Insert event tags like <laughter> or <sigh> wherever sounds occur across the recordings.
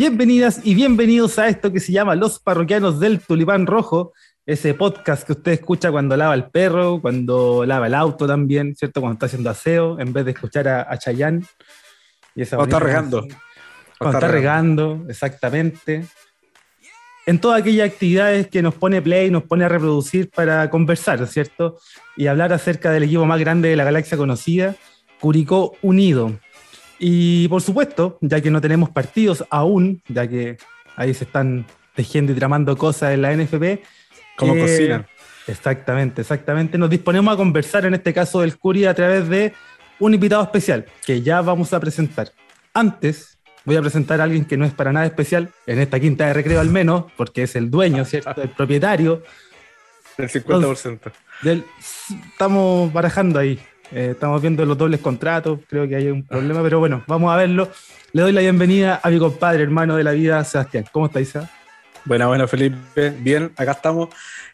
Bienvenidas y bienvenidos a esto que se llama Los Parroquianos del Tulipán Rojo, ese podcast que usted escucha cuando lava el perro, cuando lava el auto también, ¿cierto? Cuando está haciendo aseo, en vez de escuchar a, a Chayanne. Y esa cuando está regando. Cuando está regando, exactamente. En todas aquellas actividades que nos pone Play, nos pone a reproducir para conversar, ¿cierto? Y hablar acerca del equipo más grande de la galaxia conocida, Curicó Unido. Y por supuesto, ya que no tenemos partidos aún, ya que ahí se están tejiendo y tramando cosas en la NFP. Como eh, cocinan. Exactamente, exactamente. Nos disponemos a conversar en este caso del Curi a través de un invitado especial que ya vamos a presentar. Antes, voy a presentar a alguien que no es para nada especial, en esta quinta de recreo al menos, porque es el dueño, ¿cierto? El propietario. Del 50%. del, estamos barajando ahí. Eh, estamos viendo los dobles contratos, creo que hay un problema, pero bueno, vamos a verlo. Le doy la bienvenida a mi compadre, hermano de la vida, Sebastián. ¿Cómo está, Isa? Buena, bueno, Felipe. Bien, acá estamos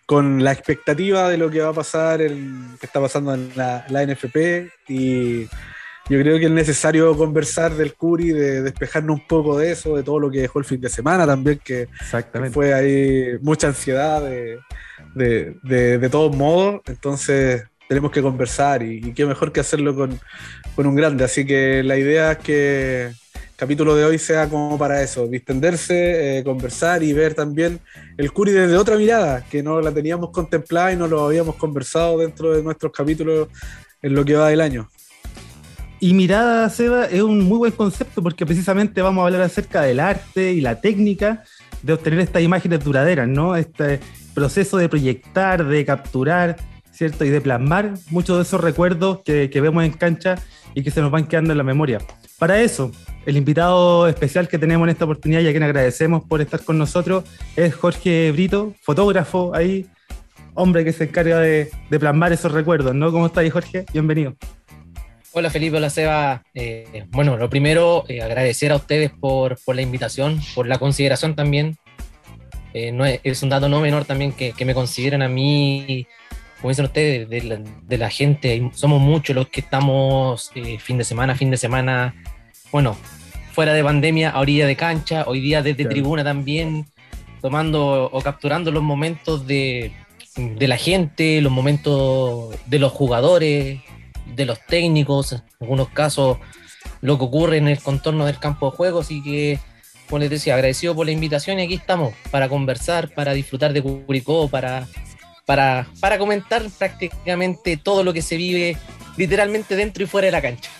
con la expectativa de lo que va a pasar, el, que está pasando en la, la NFP y yo creo que es necesario conversar del Curi, de despejarnos un poco de eso, de todo lo que dejó el fin de semana también, que, fue ahí mucha ansiedad de, de, todos modos. Entonces tenemos que conversar y, qué mejor que hacerlo con, un grande. Así que la idea es que el capítulo de hoy sea como para eso, distenderse, eh, conversar y ver también el Curi desde otra mirada, que no la teníamos contemplada y no lo habíamos conversado dentro de nuestros capítulos en lo que va del año. Y mirada, Seba, es un muy buen concepto porque precisamente vamos a hablar acerca del arte y la técnica de obtener estas imágenes duraderas, ¿no? Este proceso de proyectar, de capturar, ¿cierto? Y de plasmar muchos de esos recuerdos que, vemos en cancha y que se nos van quedando en la memoria. Para eso, el invitado especial que tenemos en esta oportunidad y a quien agradecemos por estar con nosotros es Jorge Brito, fotógrafo ahí, hombre que se encarga de, de plasmar esos recuerdos, ¿no? ¿Cómo estás, Jorge? Bienvenido. Hola Felipe, hola Seba. Eh, bueno, lo primero, eh, agradecer a ustedes por, por, la invitación, por la consideración también. Eh, no es, un dato no menor también que, que me consideren a mí, como dicen ustedes, de la, de la gente. Somos muchos los que estamos fin de semana, fin de semana, bueno, fuera de pandemia, a orilla de cancha, hoy día desde tribuna también, tomando o capturando los momentos de, de la gente, los momentos de los jugadores, de los técnicos, en algunos casos lo que ocurre en el contorno del campo de juego, así que, como les decía, agradecido por la invitación y aquí estamos para conversar, para disfrutar de Curicó, para, para, para comentar prácticamente todo lo que se vive literalmente dentro y fuera de la cancha.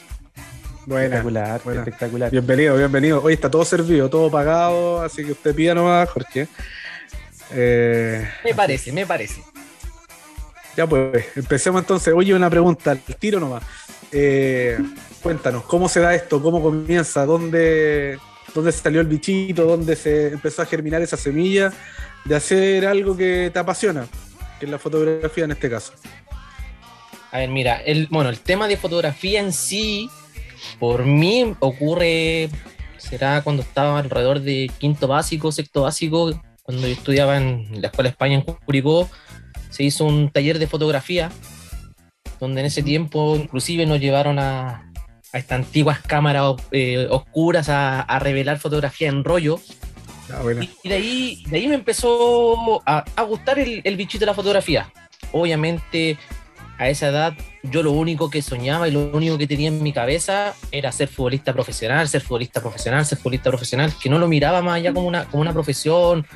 Buena, espectacular, espectacular. Bienvenido, bienvenido. Hoy está todo servido, todo pagado, así que usted pida nomás, Jorge. Eh, me parece, me parece. Ya pues, empecemos entonces. Oye, una pregunta, el tiro nomás. Eh, cuéntanos, ¿cómo se da esto? ¿Cómo comienza? ¿Dónde, ¿Dónde salió el bichito? ¿Dónde se empezó a germinar esa semilla de hacer algo que te apasiona? Que es la fotografía en este caso. A ver, mira, el, bueno, el tema de fotografía en sí, por mí ocurre, será cuando estaba alrededor de quinto básico, sexto básico, cuando yo estudiaba en la Escuela España en Curicó se hizo un taller de fotografía, donde en ese tiempo inclusive nos llevaron a, a estas antiguas cámaras eh, oscuras a, revelar fotografía en rollo. Ah, y, de, ahí, de ahí me empezó a, gustar el, bichito de la fotografía. Obviamente a esa edad yo lo único que soñaba y lo único que tenía en mi cabeza era ser futbolista profesional, ser futbolista profesional, ser futbolista profesional, que no lo miraba más allá como una, como una profesión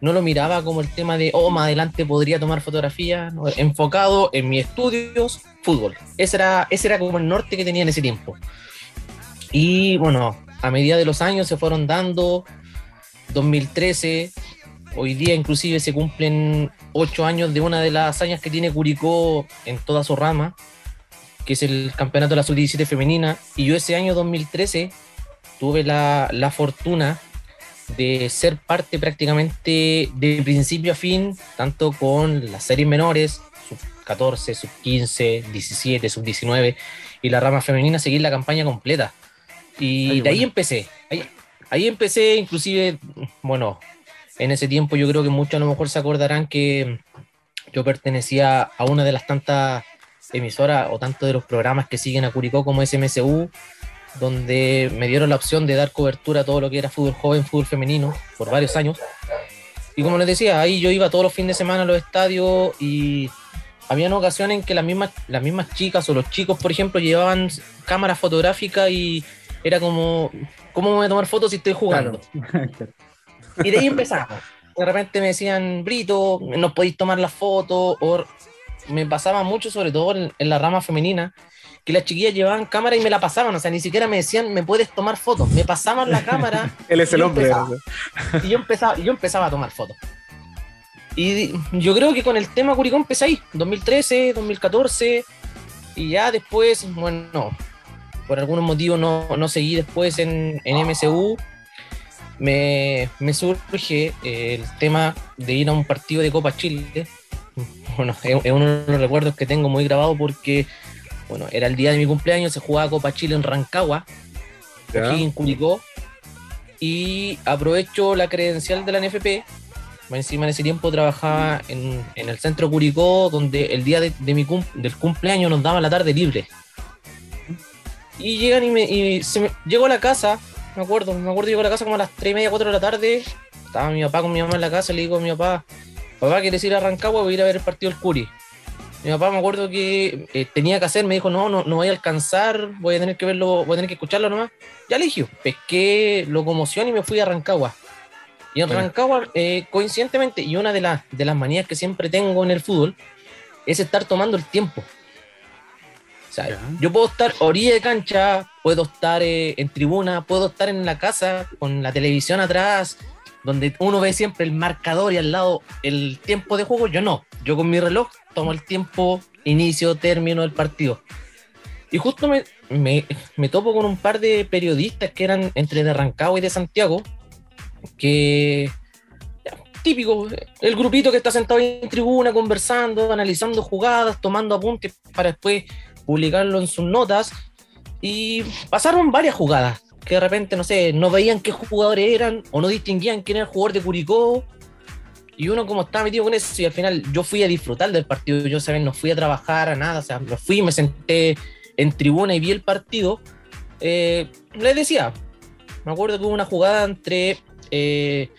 no lo miraba como el tema de, oh, más adelante podría tomar fotografía, enfocado en mis estudios, fútbol. Ese era, ese era como el norte que tenía en ese tiempo. Y bueno, a medida de los años se fueron dando, 2013, hoy día inclusive se cumplen ocho años de una de las hazañas que tiene Curicó en toda su rama, que es el campeonato de la sub-17 femenina, y yo ese año 2013 tuve la, la fortuna de ser parte prácticamente de principio a fin, tanto con las series menores, sub 14, sub 15, 17, sub 19 y la rama femenina, seguir la campaña completa. Y de ahí empecé. Ahí, empecé, inclusive, bueno, en ese tiempo yo creo que muchos a lo mejor se acordarán que yo pertenecía a una de las tantas emisoras o tanto de los programas que siguen a Curicó como SMSU donde me dieron la opción de dar cobertura a todo lo que era fútbol joven, fútbol femenino, por varios años. Y como les decía, ahí yo iba todos los fines de semana a los estadios y había ocasiones en que las mismas, las mismas chicas o los chicos, por ejemplo, llevaban cámaras fotográficas y era como, ¿cómo me voy a tomar fotos si estoy jugando? <laughs> Y de ahí empezamos. De repente me decían, Brito, ¿nos podéis tomar la foto? O me pasaba mucho, sobre todo en, la rama femenina, que las chiquillas llevaban cámara y me la pasaban, o sea, ni siquiera me decían, ¿me puedes tomar fotos? Me pasaban la cámara. <laughs> Él es el hombre. y yo empezaba, yo empezaba a tomar fotos. Y yo creo que con el tema Curicó empecé ahí, 2013, 2014, y ya después, bueno, por algunos motivos no, no seguí después en, en MCU. Me, me surge el tema de ir a un partido de Copa Chile. Bueno, es, uno de los recuerdos que tengo muy grabado porque, bueno, era el día de mi cumpleaños, se jugaba Copa Chile en Rancagua, aquí en Curicó, y aprovecho la credencial de la NFP encima en ese tiempo trabajaba en, el centro Curicó, donde el día de, mi del cumpleaños nos daban la tarde libre. Y llegan y, me, se me, llego a la casa, me acuerdo, me acuerdo, llego a la casa como a las 3 y media, 4 de la tarde. Estaba mi papá con mi mamá en la casa, le digo a mi papá, papá, ¿quieres ir a Rancagua? Voy a ir a ver el partido del Curi. Mi papá me acuerdo que eh, tenía que hacer, me dijo, no, no, no voy a alcanzar, voy a tener que verlo, voy a tener que escucharlo nomás. Ya le dije, pesqué locomoción y me fui a Rancagua. Y en Rancagua, eh, coincidentemente, y una de, las de las manías que siempre tengo en el fútbol, es estar tomando el tiempo. Yo puedo estar orilla de cancha, puedo estar eh, en tribuna, puedo estar en la casa con la televisión atrás, donde uno ve siempre el marcador y al lado el tiempo de juego. Yo no, yo con mi reloj tomo el tiempo, inicio, término del partido. Y justo me, me, me topo con un par de periodistas que eran entre de Rancagua y de Santiago, que típico, el grupito que está sentado en tribuna conversando, analizando jugadas, tomando apuntes para después publicarlo en sus notas. Y pasaron varias jugadas que de repente, no sé, no veían qué jugadores eran o no distinguían quién era el jugador de Curicó. Y uno como estaba metido con eso y al final yo fui a disfrutar del partido, yo saben, no fui a trabajar a nada, o sea, me fui, me senté en tribuna y vi el partido. Eh, les decía, me acuerdo que hubo una jugada entre eh,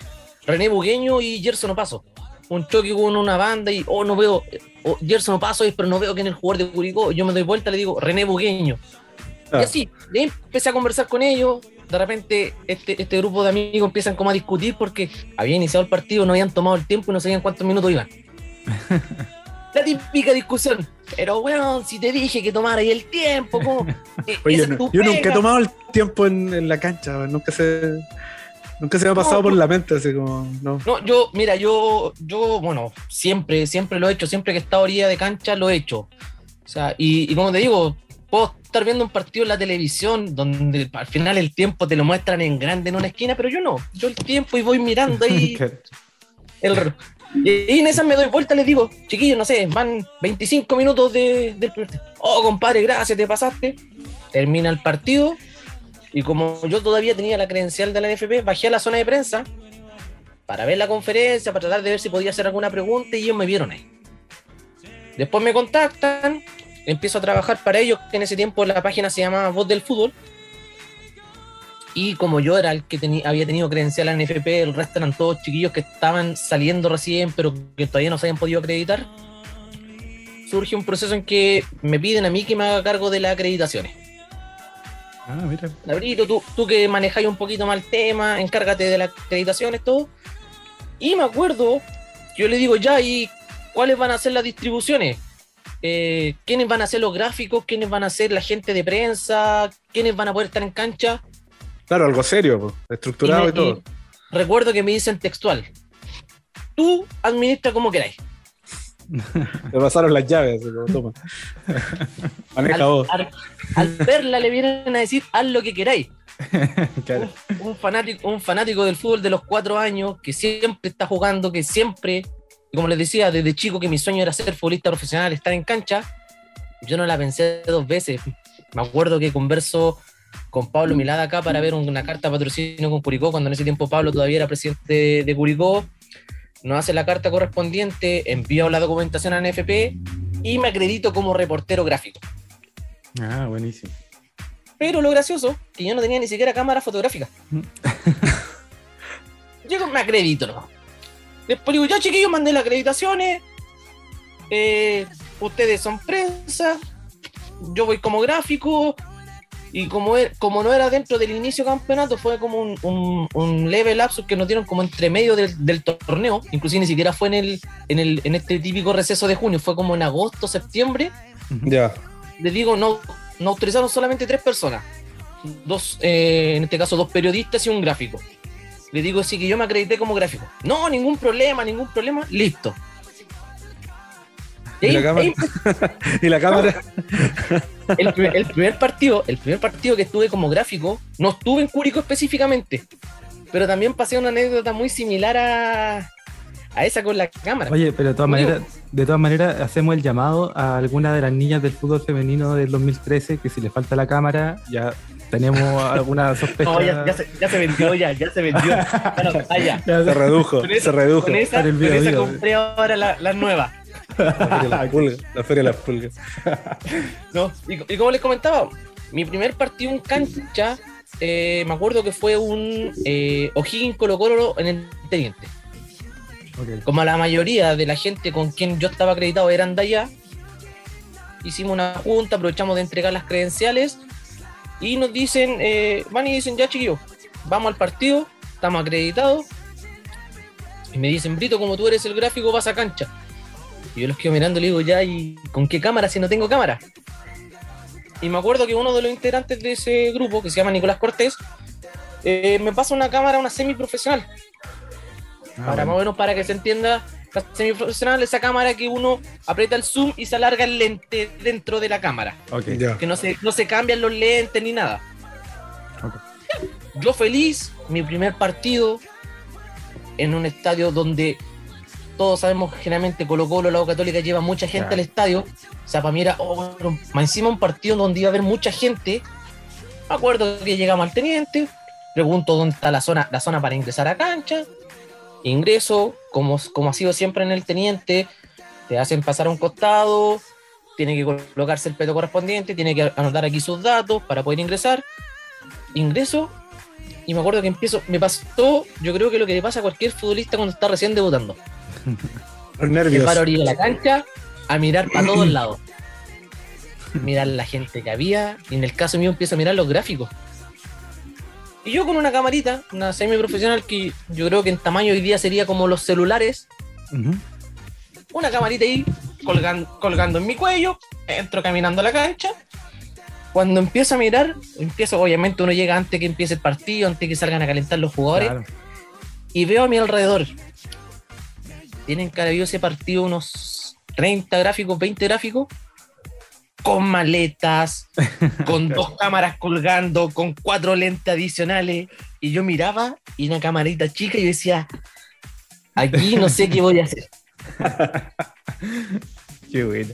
René Bugueño y Gerson Opaso. Un choque con una banda y, oh, no veo, oh, Gerson Opaso, pero no veo que en el jugador de Curicó. Yo me doy vuelta, le digo, René Bugueño. Y ah. así, de empecé a conversar con ellos. De repente, este, este grupo de amigos empiezan como a discutir porque había iniciado el partido, no habían tomado el tiempo y no sabían cuántos minutos iban. <laughs> La típica discusión. Pero, bueno, si te dije que tomara ahí el tiempo, ¿cómo? <laughs> Oye, yo nunca he tomado el tiempo en, en la cancha, nunca se. Nunca se me ha pasado por la mente, así como, no. No, yo, mira, yo, yo, bueno, siempre, siempre lo he hecho, siempre que he estado orilla de cancha lo he hecho. O sea, y, como te digo, puedo estar viendo un partido en la televisión donde al final el tiempo te lo muestran en grande en una esquina, pero yo no. Yo el tiempo y voy mirando ahí. <laughs> el, y, en esa me doy vuelta y les digo, chiquillos, no sé, van 25 minutos de, del Oh, compadre, gracias, te pasaste. Termina el partido y como yo todavía tenía la credencial de la NFP, bajé a la zona de prensa para ver la conferencia, para tratar de ver si podía hacer alguna pregunta y ellos me vieron ahí. Después me contactan, empiezo a trabajar para ellos, que en ese tiempo la página se llamaba Voz del Fútbol. Y como yo era el que había tenido credencial en NFP, el resto eran todos chiquillos que estaban saliendo recién, pero que todavía no se habían podido acreditar. Surge un proceso en que me piden a mí que me haga cargo de las acreditaciones. Ah, mira. tú, tú que manejáis un poquito más el tema, encárgate de las acreditaciones, todo. Y me acuerdo, yo le digo ya, ¿y cuáles van a ser las distribuciones? Eh, ¿Quiénes van a ser los gráficos? ¿Quiénes van a ser la gente de prensa? ¿Quiénes van a poder estar en cancha? Claro, algo serio, estructurado y, todo. recuerdo que me dicen textual, tú administra como queráis. <laughs> Le pasaron las llaves, toma. <laughs> Maneja al, vos. Al, verla le vienen a decir, haz lo que queráis. <laughs> un, fanático, un fanático del fútbol de los cuatro años que siempre está jugando, que siempre, como les decía, desde chico que mi sueño era ser futbolista profesional, estar en cancha, yo no la pensé dos veces. Me acuerdo que converso con Pablo Milada acá para ver una carta de patrocinio con Curicó, cuando en ese tiempo Pablo todavía era presidente de Curicó nos hace la carta correspondiente, envío la documentación a NFP y me acredito como reportero gráfico. Ah, buenísimo. Pero lo gracioso, que yo no tenía ni siquiera cámara fotográfica. <laughs> yo me acredito, ¿no? Después digo, ya chiquillos, mandé las acreditaciones. Eh, ustedes son prensa. Yo voy como gráfico. Y como, e- como no era dentro del inicio del campeonato, fue como un, un, un leve lapsus que nos dieron como entre medio del, del torneo. Inclusive ni siquiera fue en, el, en, el, en este típico receso de junio, fue como en agosto, septiembre. Ya. Les digo, no, no autorizaron solamente tres personas. Dos, eh, en este caso, dos periodistas y un gráfico. Le digo, sí que yo me acredité como gráfico. No, ningún problema, ningún problema. Listo. <laughs> ¿Y la cámara? ahí Y la cámara. el, primer, el primer partido, el primer partido que estuve como gráfico, no estuve en Cúrico específicamente, pero también pasé una anécdota muy similar a, a esa con la cámara. Oye, pero de todas maneras, de todas maneras hacemos el llamado a alguna de las niñas del fútbol femenino del 2013 que si le falta la cámara ya tenemos alguna sospecha. <laughs> No, ya, ya se, ya se vendió, ya, ya se vendió. <laughs> Bueno, ah, ya. Se redujo, Con esa- se redujo. Con esa, con esa compré ahora la, la nueva. La feria de las pulgas. La. <laughs> <laughs> ¿no? Y, y como les comentaba, mi primer partido en cancha, eh, me acuerdo que fue un eh, O'Higgins Colo Colo en el Teniente. Como la mayoría de la gente con quien yo estaba acreditado eran de allá, hicimos una junta, aprovechamos de entregar las credenciales y nos dicen, eh, van y dicen, ya chiquillos, vamos al partido, estamos acreditados. Y me dicen, Brito, como tú eres el gráfico, vas a cancha. Y yo los quedo mirando y le digo, ya, ¿y con qué cámara si no tengo cámara? Y me acuerdo que uno de los integrantes de ese grupo, que se llama Nicolás Cortés, eh, me pasa una cámara, una semiprofesional Ah, para más o menos para que se entienda la semiprofesional esa cámara que uno aprieta el zoom y se alarga el lente dentro de la cámara Ok. Ya. que no se, no se cambian los lentes ni nada Ok. yo feliz mi primer partido en un estadio donde todos sabemos que generalmente Colo Colo la U Católica lleva mucha gente Claro. al estadio o sea para mí era oh, bueno, más encima un partido donde iba a haber mucha gente me acuerdo que llegamos al teniente pregunto dónde está la zona la zona para ingresar a cancha ingreso, como, como ha sido siempre en el teniente, te hacen pasar a un costado, tiene que colocarse el peto correspondiente, tiene que anotar aquí sus datos para poder ingresar. Ingreso y me acuerdo que empiezo, me pasó, yo creo que lo que le pasa a cualquier futbolista cuando está recién debutando. <laughs> Los Me nervios. paro a orilla de la cancha a mirar para todos <clears throat> lados. Mirar la gente que había y en el caso mío empiezo a mirar los gráficos. Y yo con una camarita, una semi profesional que yo creo que en tamaño hoy día sería como los celulares, una camarita ahí colgan- colgando en mi cuello, entro caminando a la cancha. Cuando empiezo a mirar, empiezo, obviamente uno llega antes que empiece el partido, antes que salgan a calentar los jugadores, Claro. y veo a mi alrededor. Tienen que haber habido ese partido unos 30 gráficos, 20 gráficos, con maletas, <laughs> con dos cámaras colgando, con cuatro lentes adicionales. Y yo miraba y una camarita chica y yo decía, aquí no sé qué voy a hacer. <laughs> Qué buena.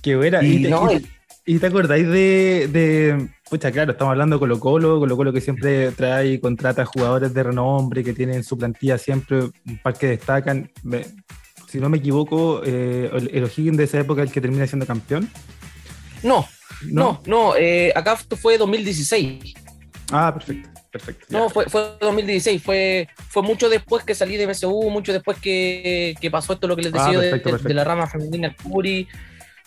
Qué buena. Y Y, te, no, y- y te acordáis de, de- Pucha, claro, estamos hablando de Colo Colo, Colo Colo que siempre trae y contrata jugadores de renombre que tienen en su plantilla siempre un par que destacan. Si no me equivoco, eh, el, O'Higgins de esa época es el que termina siendo campeón. no, no, no, eh, acá fue 2016. Ah, perfecto, perfecto. No, fue, fue 2016, fue, fue mucho después que salí de MSU, mucho después que, que pasó esto lo que les Ah, decía de- perfecto, de, perfecto. de la rama femenina al Curi.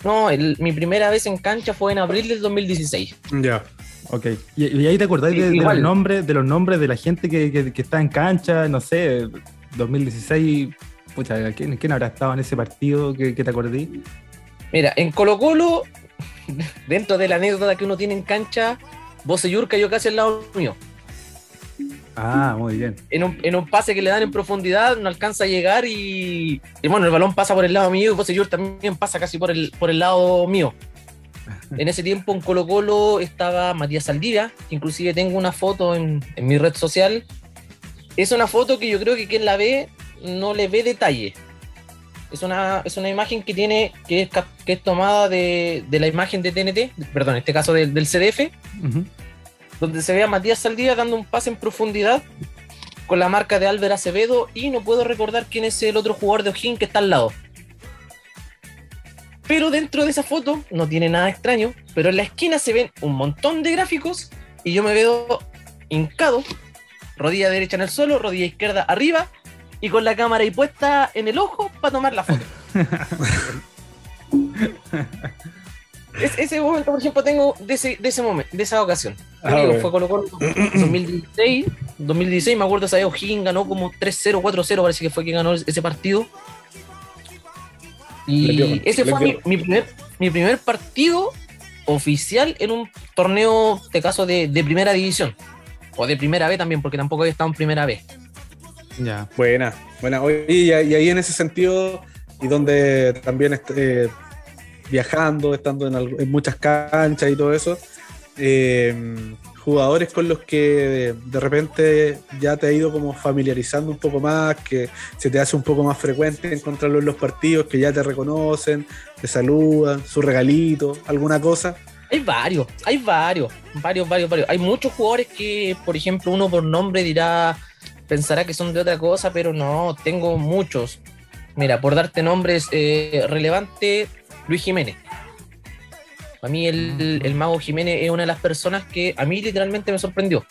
No, el- mi primera vez en cancha fue en abril del 2016. Ya. Ok. Y, y ahí te acordáis Sí, de, de los nombres, de los nombres de la gente que, que- que está en cancha, no sé, 2016. Pucha, ¿quién, quién habrá estado en ese partido que, que te acordé? Mira, en Colo Colo, <laughs> dentro de la anécdota que uno tiene en cancha, Boseyur cayó casi al lado mío. Ah, muy bien. En un, en un pase que le dan en profundidad, no alcanza a llegar y, y bueno, el balón pasa por el lado mío y Boseyur también pasa casi por el, por el lado mío. <laughs> En ese tiempo en Colo Colo estaba Matías Saldivia, que inclusive tengo una foto en, en mi red social. Es una foto que yo creo que quien la ve no le ve detalle. Es una, es una imagen que tiene, que es, que es tomada de, de la imagen de TNT, perdón, en este caso del- del CDF, Ujú. Donde se ve a Matías Saldivia dando un pase en profundidad con la marca de Álvaro Acevedo y no puedo recordar quién es el otro jugador de O'Higgins que está al lado. Pero dentro de esa foto no tiene nada extraño, pero en la esquina se ven un montón de gráficos y yo me veo hincado, rodilla derecha en el suelo, rodilla izquierda arriba y con la cámara ahí puesta en el ojo para tomar la foto. <laughs> Es- ese momento, por ejemplo, tengo de ese, de ese momento, de esa ocasión. Ah, Digo, bueno. Fue Colo Colo 2016, 2016, me acuerdo, esa vez O'Higgins ganó como 3-0, 4-0, parece que fue que ganó ese partido. Y dio, ese fue mi, primer, mi primer partido oficial en un torneo, de caso, de, de primera división. O de primera B también, porque tampoco había estado en primera B. Ya. Buena, buena. Oye, y, y ahí en ese sentido, y donde también est- eh, viajando, estando en, en muchas canchas y todo eso, eh, jugadores con los que de, de repente ya te ha ido como familiarizando un poco más, que se te hace un poco más frecuente encontrarlos en los partidos, que ya te reconocen, te saludan, su regalito, alguna cosa. Hay varios, hay varios, varios, varios, varios. Hay muchos jugadores que, por ejemplo, uno por nombre dirá, pensará que son de otra cosa, pero no, tengo muchos. Mira, por darte nombres eh, relevante, Luis Jiménez. A mí el, el mago Jiménez es una de las personas que a mí literalmente me sorprendió.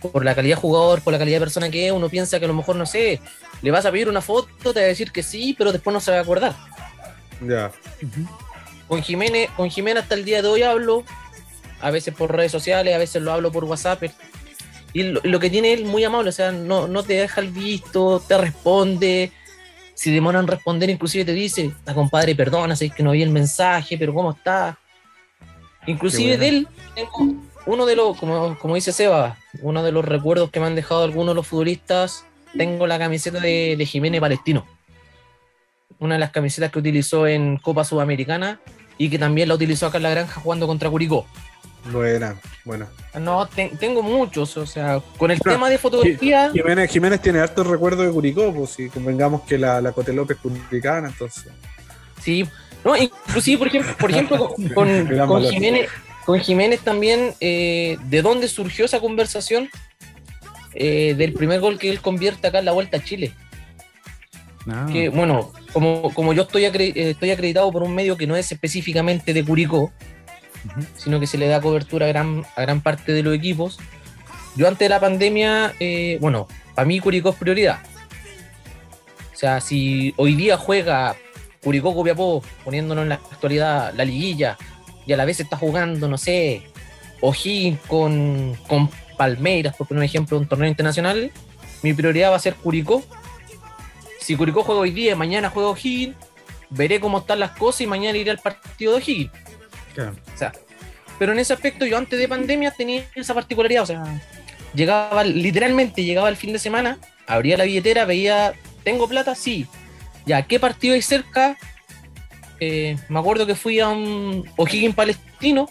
Por la calidad de jugador, por la calidad de persona que es, uno piensa que a lo mejor, no sé, le vas a pedir una foto, te va a decir que sí, pero después no se va a acordar. Ya. Con Jiménez, con Jiménez hasta el día de hoy hablo, a veces por redes sociales, a veces lo hablo por WhatsApp. Y lo, lo que tiene él muy amable, o sea, no, no te deja el visto, te responde. Si demoran en responder, inclusive te dice, ah, compadre, perdona, sé que no vi el mensaje, pero ¿cómo está? Inclusive Qué de bueno. él, tengo uno de los, como, como dice Seba, uno de los recuerdos que me han dejado algunos de los futbolistas, tengo la camiseta de, de Jiménez Palestino. Una de las camisetas que utilizó en Copa Sudamericana y que también la utilizó acá en la granja jugando contra Curicó. Buena, buena. No, te- tengo muchos, o sea, con el No, tema de fotografía, Jiménez, Jiménez tiene hartos recuerdos de Curicó, pues si convengamos que la, la Cote López curicana, entonces. sí. No, inclusive, por ejemplo, por ejemplo con. <laughs> Jiménez, con Jiménez también, eh, ¿de dónde surgió esa conversación? Eh, del primer gol que él convierte acá en la Vuelta a Chile. Ah. que bueno, como, como yo estoy, acre- eh, estoy acreditado por un medio que no es específicamente de Curicó, Sino que se le da cobertura a gran, a gran parte de los equipos, yo antes de la pandemia, eh, bueno, para mí Curicó es prioridad. O sea, si hoy día juega Curicó Copiapó, poniéndonos en la actualidad la liguilla, y a la vez está jugando, no sé, O'Higgins con, con Palmeiras, por poner un ejemplo, un torneo internacional, mi prioridad va a ser Curicó. Si Curicó juega hoy día mañana juega O'Higgins, veré cómo están las cosas y mañana iré al partido de O'Higgins. Claro. O sea, pero en ese aspecto yo antes de pandemia tenía esa particularidad, o sea, llegaba literalmente, llegaba el fin de semana, abría la billetera, veía, ¿tengo plata? Sí. Ya, ¿qué partido hay cerca? Eh, me acuerdo que fui a un O'Higgins Palestino,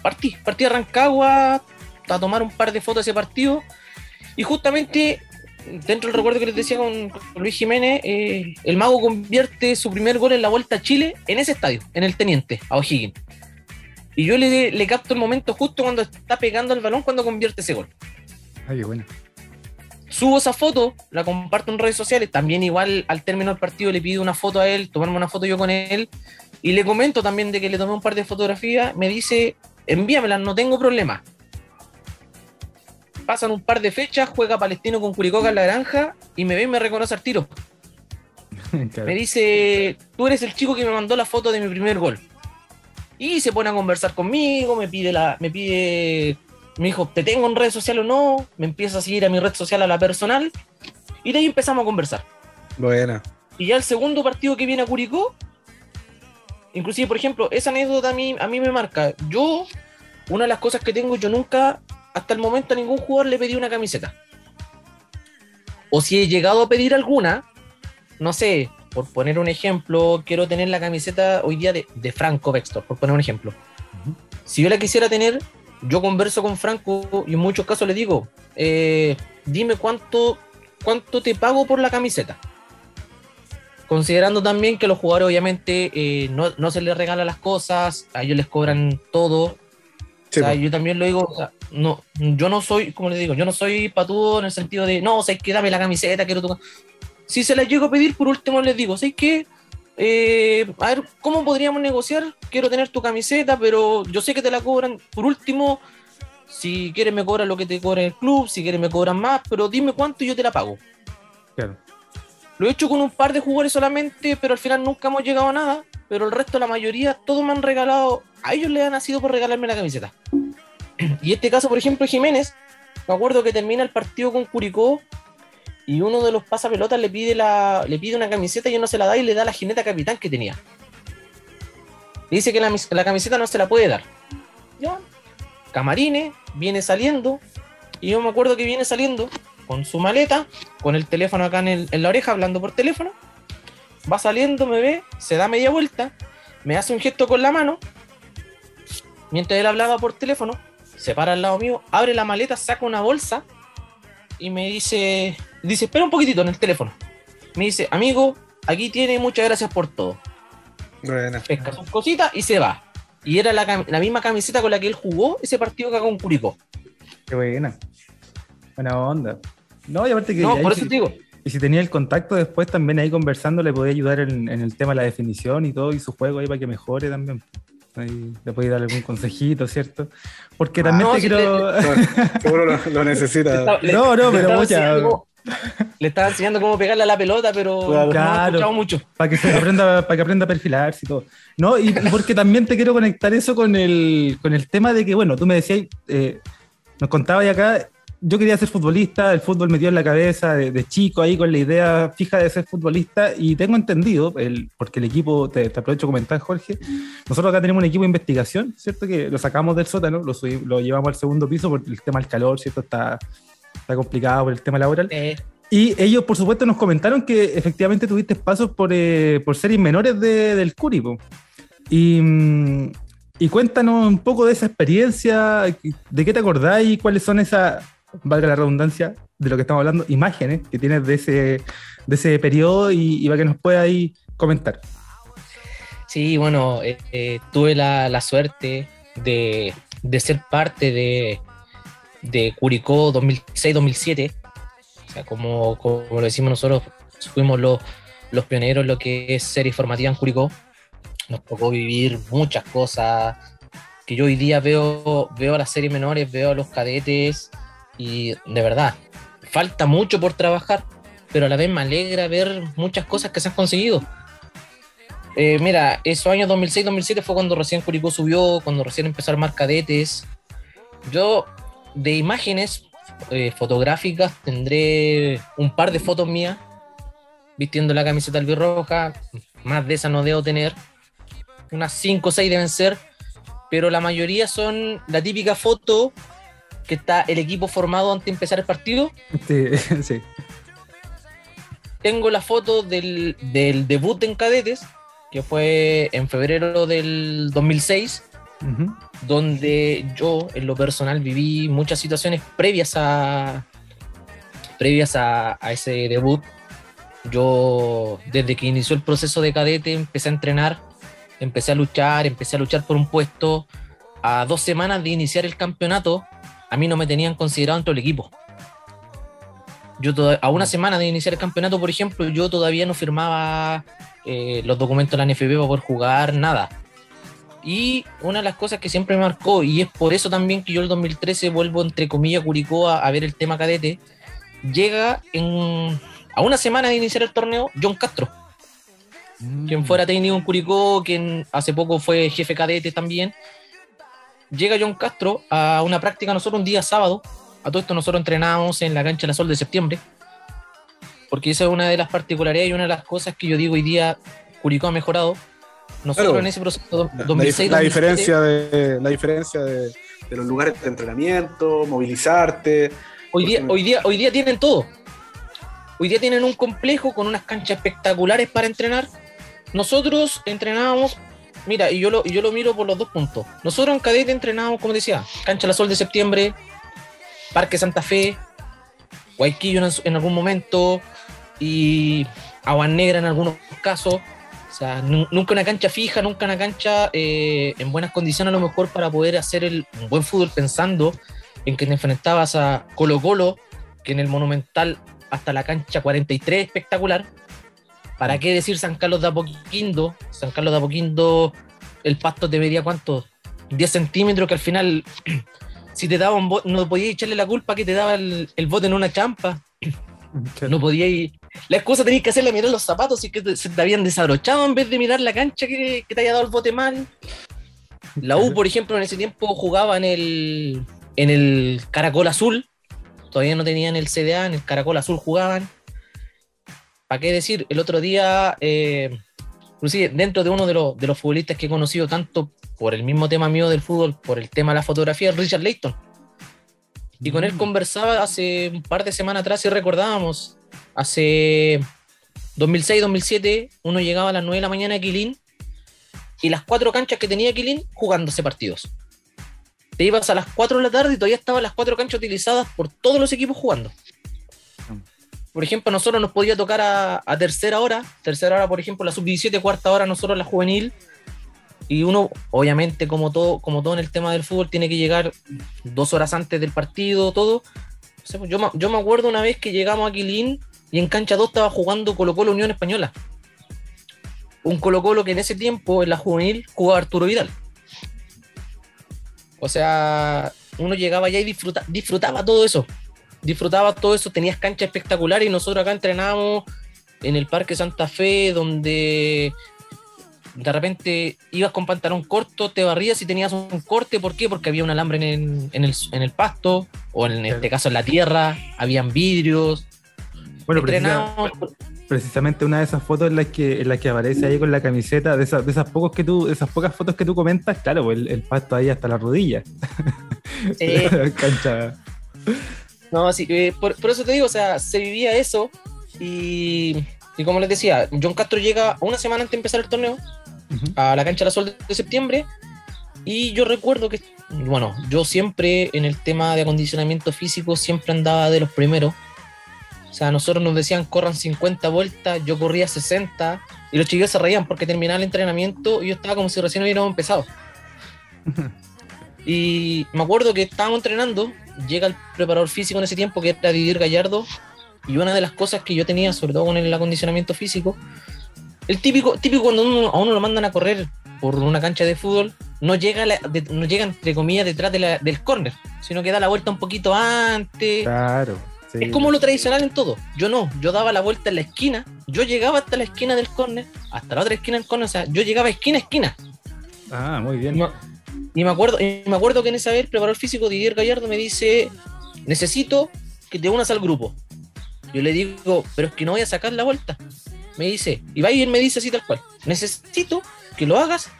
partí, partí a Rancagua a tomar un par de fotos de ese partido y justamente dentro del recuerdo que les decía con, Luis Jiménez, eh, el mago convierte su primer gol en la Vuelta a Chile en ese estadio, en el Teniente, a O'Higgins. Y yo le, le capto el momento justo cuando está pegando el balón cuando convierte ese gol. Ay, qué bueno. Subo esa foto, la comparto en redes sociales, también igual al término del partido le pido una foto a él, tomarme una foto yo con él, y le comento también de que le tomé un par de fotografías, me dice, envíamelas, no tengo problema. Pasan un par de fechas, juega Palestino con Curicoca en la granja, y me ve y me reconoce al tiro. <laughs> Claro. Me dice, tú eres el chico que me mandó la foto de mi primer gol. Y se pone a conversar conmigo, me pide la, me pide, me dijo, ¿te tengo en red social o no? Me empieza a seguir a mi red social, a la personal, y de ahí empezamos a conversar. Buena. Y ya el segundo partido que viene a Curicó, inclusive, por ejemplo, esa anécdota a mí, a mí me marca. Yo, una de las cosas que tengo, yo nunca, hasta el momento, a ningún jugador le pedí una camiseta. O si he llegado a pedir alguna, no sé, por poner un ejemplo, quiero tener la camiseta hoy día de, de Franco Vextor, por poner un ejemplo. Si yo la quisiera tener, yo converso con Franco y en muchos casos le digo, eh, dime cuánto, cuánto te pago por la camiseta. Considerando también que los jugadores obviamente eh, no, no se les regalan las cosas, a ellos les cobran todo. Sí, o sea, po. yo también lo digo, o sea, no, yo no soy, como les digo, yo no soy patudo en el sentido de, no, o sea, que dame la camiseta, quiero tu... Si se la llego a pedir, por último les digo, ¿sabes qué? eh, a ver, ¿cómo podríamos negociar? Quiero tener tu camiseta, pero yo sé que te la cobran. Por último, si quieres me cobran lo que te cobra el club, si quieres me cobran más, pero dime cuánto y yo te la pago. Claro. Lo he hecho con un par de jugadores solamente, pero al final nunca hemos llegado a nada. Pero el resto, la mayoría, todos me han regalado. A ellos les han nacido por regalarme la camiseta. <clears throat> Y este caso, por ejemplo, Jiménez, me acuerdo que termina el partido con Curicó y uno de los pasapelotas le pide, la, le pide una camiseta y uno se la da y le da la jineta capitán que tenía. Le dice que la, la camiseta no se la puede dar. Ya. Camarines, viene saliendo. Y yo me acuerdo que viene saliendo con su maleta, con el teléfono acá en, el- en la oreja, hablando por teléfono. Va saliendo, me ve, se da media vuelta, me hace un gesto con la mano. Mientras él hablaba por teléfono, se para al lado mío, abre la maleta, saca una bolsa y me dice, dice, espera un poquitito en el teléfono. Me dice, amigo, aquí tiene, muchas gracias por todo. Buena. Pesca sus cositas y se va. Y era la, la misma camiseta con la que él jugó ese partido que con Curicó. Qué buena. Buena onda. No, y aparte que. No, por si- eso te digo. Y si tenía el contacto después también ahí conversando, le podía ayudar en, en el tema de la definición y todo, y su juego ahí para que mejore también. Ahí le podía dar algún consejito, ¿cierto? Porque también no, te si quiero. <laughs> Seguro lo, lo necesita. <laughs> Le- No, no, le pero mucha- Le estaba enseñando cómo pegarle a la pelota, pero Claro. no he escuchado mucho. para que se aprenda, para que aprenda a perfilarse y todo. No, y, y porque también te quiero conectar eso con el, con el tema de que, bueno, tú me decías, eh, nos contabas acá, yo quería ser futbolista, el fútbol me dio en la cabeza de, de chico ahí con la idea fija de ser futbolista y tengo entendido, el, porque el equipo, te, te aprovecho de comentar Jorge, nosotros acá tenemos un equipo de investigación, ¿cierto? Que lo sacamos del sótano, lo, lo llevamos al segundo piso por el tema del calor, ¿cierto? Está, está complicado por el tema laboral. Eh, Y ellos, por supuesto, nos comentaron que efectivamente tuviste pasos por, eh, por series menores de- del Curi. Y, mm, y cuéntanos un poco de esa experiencia, de qué te acordáis y cuáles son esas, valga la redundancia, de lo que estamos hablando, imágenes que tienes de ese, de ese periodo y, y para que nos puedas ahí comentar. Sí, bueno, eh, eh, tuve la, la suerte de, de ser parte de, de Curicó 2006-2007. O sea, como, como lo decimos nosotros, fuimos los, los pioneros en lo que es serie formativa en Curicó. Nos tocó vivir muchas cosas que yo hoy día veo, veo a las series menores, veo a los cadetes y de verdad, falta mucho por trabajar, pero a la vez me alegra ver muchas cosas que se han conseguido. Eh, mira, esos años 2006-2007 fue cuando recién Curicó subió, cuando recién empezó a armar cadetes. Yo, de imágenes eh, fotográficas, tendré un par de fotos mías vistiendo la camiseta albirroja. Más de esas no debo tener. Unas 5 o 6 deben ser. Pero la mayoría son la típica foto que está el equipo formado antes de empezar el partido. Sí, <laughs> sí. Tengo la foto del, del debut en cadetes, que fue en febrero del 2006, Ujú. Donde yo en lo personal viví muchas situaciones previas a previas a, a ese debut. Yo desde que inició el proceso de cadete empecé a entrenar, empecé a luchar, empecé a luchar por un puesto. A dos semanas de iniciar el campeonato, a mí no me tenían considerado dentro del equipo. Yo a una semana de iniciar el campeonato, por ejemplo, yo todavía no firmaba eh, los documentos de la NFP para poder jugar, nada. Y una de las cosas que siempre me marcó, y es por eso también que yo el 2013 vuelvo, entre comillas, a Curicó a, a ver el tema cadete, llega en, a una semana de iniciar el torneo John Castro, quien fuera técnico en Curicó, quien hace poco fue jefe cadete también. Llega John Castro a una práctica nosotros un día sábado. A todo esto nosotros entrenábamos en la cancha la Sol de septiembre. Porque esa es una de las particularidades y una de las cosas que yo digo hoy día Curicó ha mejorado. Nosotros Claro. en ese proceso La, 2006 la 2007, diferencia, de, la diferencia de, de los lugares de entrenamiento, movilizarte. Hoy día, hoy, día, hoy día tienen todo. Hoy día tienen un complejo con unas canchas espectaculares para entrenar. Nosotros entrenábamos, mira, y yo lo, yo lo miro por los dos puntos. Nosotros en cadete entrenábamos, como decía, Cancha La Sol de septiembre, Parque Santa Fe, Guayquillo en, en algún momento y Agua Negra en algunos casos. O sea, nu- nunca una cancha fija, nunca una cancha eh, en buenas condiciones a lo mejor para poder hacer el, un buen fútbol pensando en que te enfrentabas a Colo Colo, que en el Monumental hasta la cancha 43 espectacular, ¿Para qué decir San Carlos de Apoquindo? San Carlos de Apoquindo, el pasto te vería cuánto, 10 centímetros, que al final, <clears throat> si te daba un bote, no podías echarle la culpa que te daba el, el bote en una champa. No podía ir. La excusa tenías que hacerle mirar los zapatos y que te- se te habían desabrochado en vez de mirar la cancha que, que te haya dado el bote mal. La U, por ejemplo, en ese tiempo jugaba en el, en el Caracol Azul. Todavía no tenían el CDA, en el Caracol Azul jugaban. ¿Para qué decir? El otro día, eh, inclusive dentro de uno de los, de los futbolistas que he conocido tanto por el mismo tema mío del fútbol, por el tema de la fotografía, Richard Layton. Y con él Mm. conversaba hace un par de semanas atrás y recordábamos, hace 2006-2007, uno llegaba a las 9 de la mañana a Quilín y las cuatro canchas que tenía Quilín jugándose partidos. Te ibas a las 4 de la tarde y todavía estaban las cuatro canchas utilizadas por todos los equipos jugando. Por ejemplo, nosotros nos podía tocar a, a tercera hora, tercera hora, por ejemplo, la sub-17, cuarta hora, nosotros la juvenil. Y uno, obviamente, como todo, como todo en el tema del fútbol, tiene que llegar dos horas antes del partido, todo. Yo, me- yo me acuerdo una vez que llegamos a Quilín y en cancha 2 estaba jugando Colo Colo Unión Española. Un Colo Colo que en ese tiempo, en la juvenil, jugaba Arturo Vidal. O sea, uno llegaba allá y disfruta- disfrutaba todo eso. Disfrutaba todo eso, tenías canchas espectaculares y nosotros acá entrenábamos en el Parque Santa Fe, donde de repente ibas con pantalón corto, te barrías y tenías un corte. ¿Por qué? Porque había un alambre en el, en el, en el pasto, o en este caso en la tierra, habían vidrios. Bueno, precisa- precisamente una de esas fotos en las que, en las que aparece ahí con la camiseta, de esas, de esas pocos que tú, de esas pocas fotos que tú comentas, claro, pues el, el pasto ahí hasta la rodilla. Eh, <laughs> Cancha. No, sí, eh, por, por eso te digo, o sea, se vivía eso y, y como les decía, John Castro llega una semana antes de empezar el torneo Ujú. a la cancha de la Sol de septiembre y yo recuerdo que, bueno, yo siempre en el tema de acondicionamiento físico siempre andaba de los primeros. O sea, nosotros nos decían corran 50 vueltas, yo corría 60 y los chicos se reían porque terminaba el entrenamiento y yo estaba como si recién hubiéramos empezado. <laughs> Y me acuerdo que estábamos entrenando, llega el preparador físico en ese tiempo, que era Didier Gallardo, y una de las cosas que yo tenía, sobre todo con el acondicionamiento físico, el típico, típico cuando uno- a uno lo mandan a correr por una cancha de fútbol, no llega, la- de- no llega entre comillas detrás de la- del córner, sino que da la vuelta un poquito antes. Claro. sí. Es como lo tradicional en todo. Yo no, yo daba la vuelta en la esquina, yo llegaba hasta la esquina del córner, hasta la otra esquina del córner, o sea, yo llegaba esquina a esquina. Ah, muy bien. y me acuerdo, y me acuerdo que en esa vez el preparador físico Didier Gallardo me dice, necesito que te unas al grupo. Yo le digo, pero es que no voy a sacar la vuelta. Me dice, y va y él me dice así tal cual, necesito que lo hagas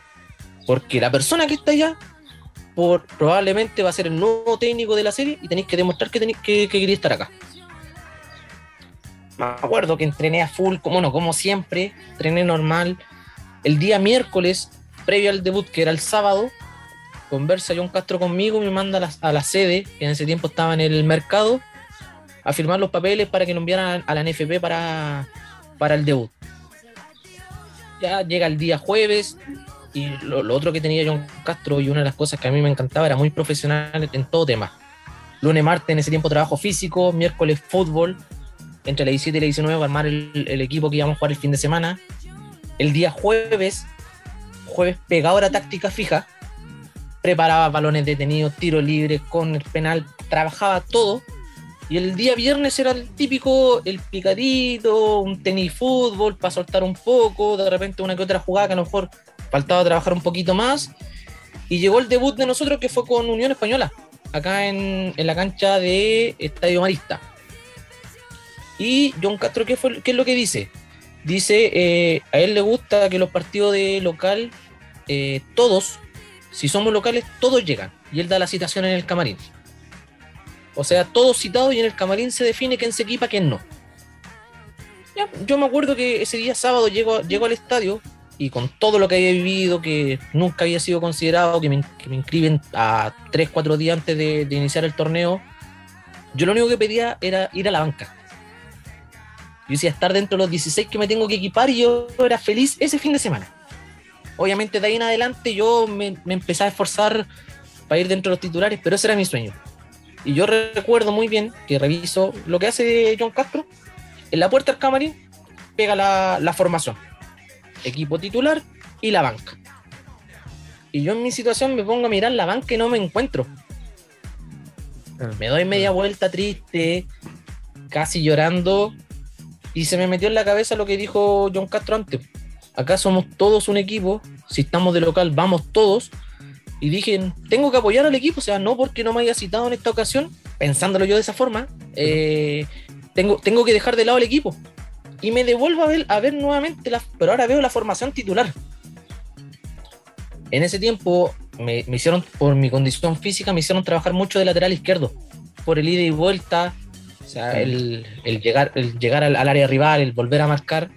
porque la persona que está allá probablemente va a ser el nuevo técnico de la serie y tenéis que demostrar que, tenéis, que, que estar acá. Me acuerdo que entrené a full, como no, como siempre, entrené normal. El día miércoles, previo al debut, que era el sábado, conversa John Castro conmigo, me manda a la sede, que en ese tiempo estaba en el mercado, a firmar los papeles para que lo enviaran a la NFP para, para el debut. Ya llega el día jueves y lo, otro que tenía John Castro y una de las cosas que a mí me encantaba era muy profesional en todo tema. Lunes, martes, en ese tiempo trabajo físico, miércoles fútbol, entre la 17 y la 19 para armar el, el equipo que íbamos a jugar el fin de semana. El día jueves, jueves pegado a la táctica fija, preparaba balones detenidos, tiro libre, con el penal, trabajaba todo. Y el día viernes era el típico, el picadito, un tenis fútbol para soltar un poco, de repente una que otra jugada que a lo mejor faltaba trabajar un poquito más. Y llegó el debut de nosotros que fue con Unión Española, acá en, la cancha de Estadio Marista. Y John Castro, ¿qué, fue, es lo que dice? Dice, eh, a él le gusta que los partidos de local, eh, todos, si somos locales, todos llegan. Y él da la citación en el camarín. O sea, todos citados y en el camarín se define quién se equipa, quién no. Yo me acuerdo que ese día sábado llego, llego al estadio y con todo lo que había vivido, que nunca había sido considerado, que me, inscriben a 3, 4 días antes de, de iniciar el torneo, yo lo único que pedía era ir a la banca. Yo decía estar dentro de los 16 que me tengo que equipar y yo era feliz ese fin de semana. Obviamente de ahí en adelante yo me, me empecé a esforzar para ir dentro de los titulares, pero ese era mi sueño. Y yo recuerdo muy bien que reviso lo que hace John Castro en la puerta del camarín, pega la, la formación. Equipo titular y la banca. Y yo en mi situación me pongo a mirar la banca y no me encuentro. Me doy media vuelta triste, casi llorando, y se me metió en la cabeza lo que dijo John Castro antes. Acá somos todos un equipo, si estamos de local, vamos todos. Y dije, tengo que apoyar al equipo, o sea, no porque no me haya citado en esta ocasión, pensándolo yo de esa forma, eh, tengo, tengo que dejar de lado al equipo. Y me devuelvo a ver, a ver nuevamente, la, pero ahora veo la formación titular. En ese tiempo me, me hicieron, por mi condición física, me hicieron trabajar mucho de lateral izquierdo, por el ida y vuelta, o sea, el, llegar, el llegar al, al área rival, el volver a marcar.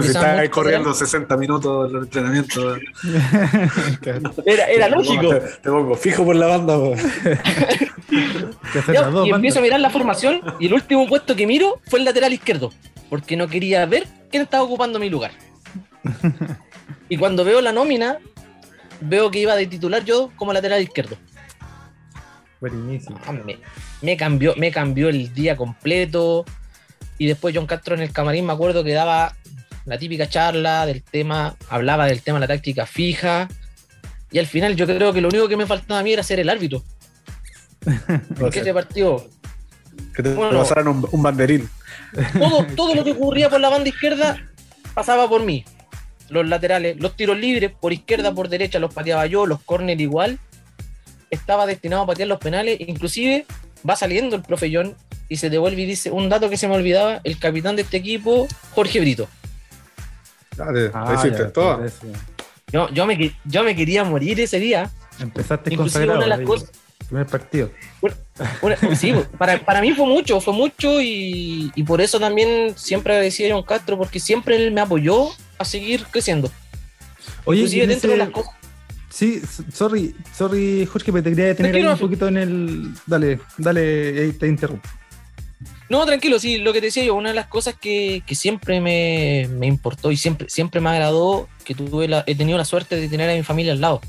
Si estás ahí corriendo 60 minutos del entrenamiento. <laughs> Era, era lógico. Te, te pongo fijo por la banda. <laughs> y empiezo a mirar la formación y el último puesto que miro fue el lateral izquierdo, porque no quería ver quién estaba ocupando mi lugar. <laughs> Y cuando veo la nómina, veo que iba de titular yo como lateral izquierdo. Buenísimo. Ah, Me, me cambió, me cambió el día completo. Y después John Castro en el camarín me acuerdo que daba la típica charla del tema, hablaba del tema de la táctica fija. Y al final yo creo que lo único que me faltaba a mí era ser el árbitro. <laughs> Porque ese partido Que te Bueno. pasaran un, un banderín. todo, <laughs> todo lo que ocurría por la banda izquierda pasaba por mí. Los laterales, los tiros libres, por izquierda, por derecha, los pateaba yo, los córner igual. Estaba destinado a patear los penales. Inclusive va saliendo el profe John y se devuelve y dice un dato que se me olvidaba, el capitán de este equipo, Jorge Brito. Ah, te, te Ah, hiciste todo. Yo, yo, me, yo me quería morir ese día. Empezaste Inclusive consagrado. una de las ahí, cosas- Primer partido. Una- sí, para, para mí fue mucho, fue mucho y, y por eso también siempre agradecí a John Castro porque siempre él me apoyó a seguir creciendo. Oye, Inclusive en dentro de las cosas Sí, sorry, sorry, Jorge, pero te quería detener ahí un poquito en el. Dale, dale, ahí te interrumpo. No, tranquilo, sí, lo que te decía yo, una de las cosas que, que siempre me, me importó y siempre, siempre me agradó, que tuve he tenido la suerte de tener a mi familia al lado.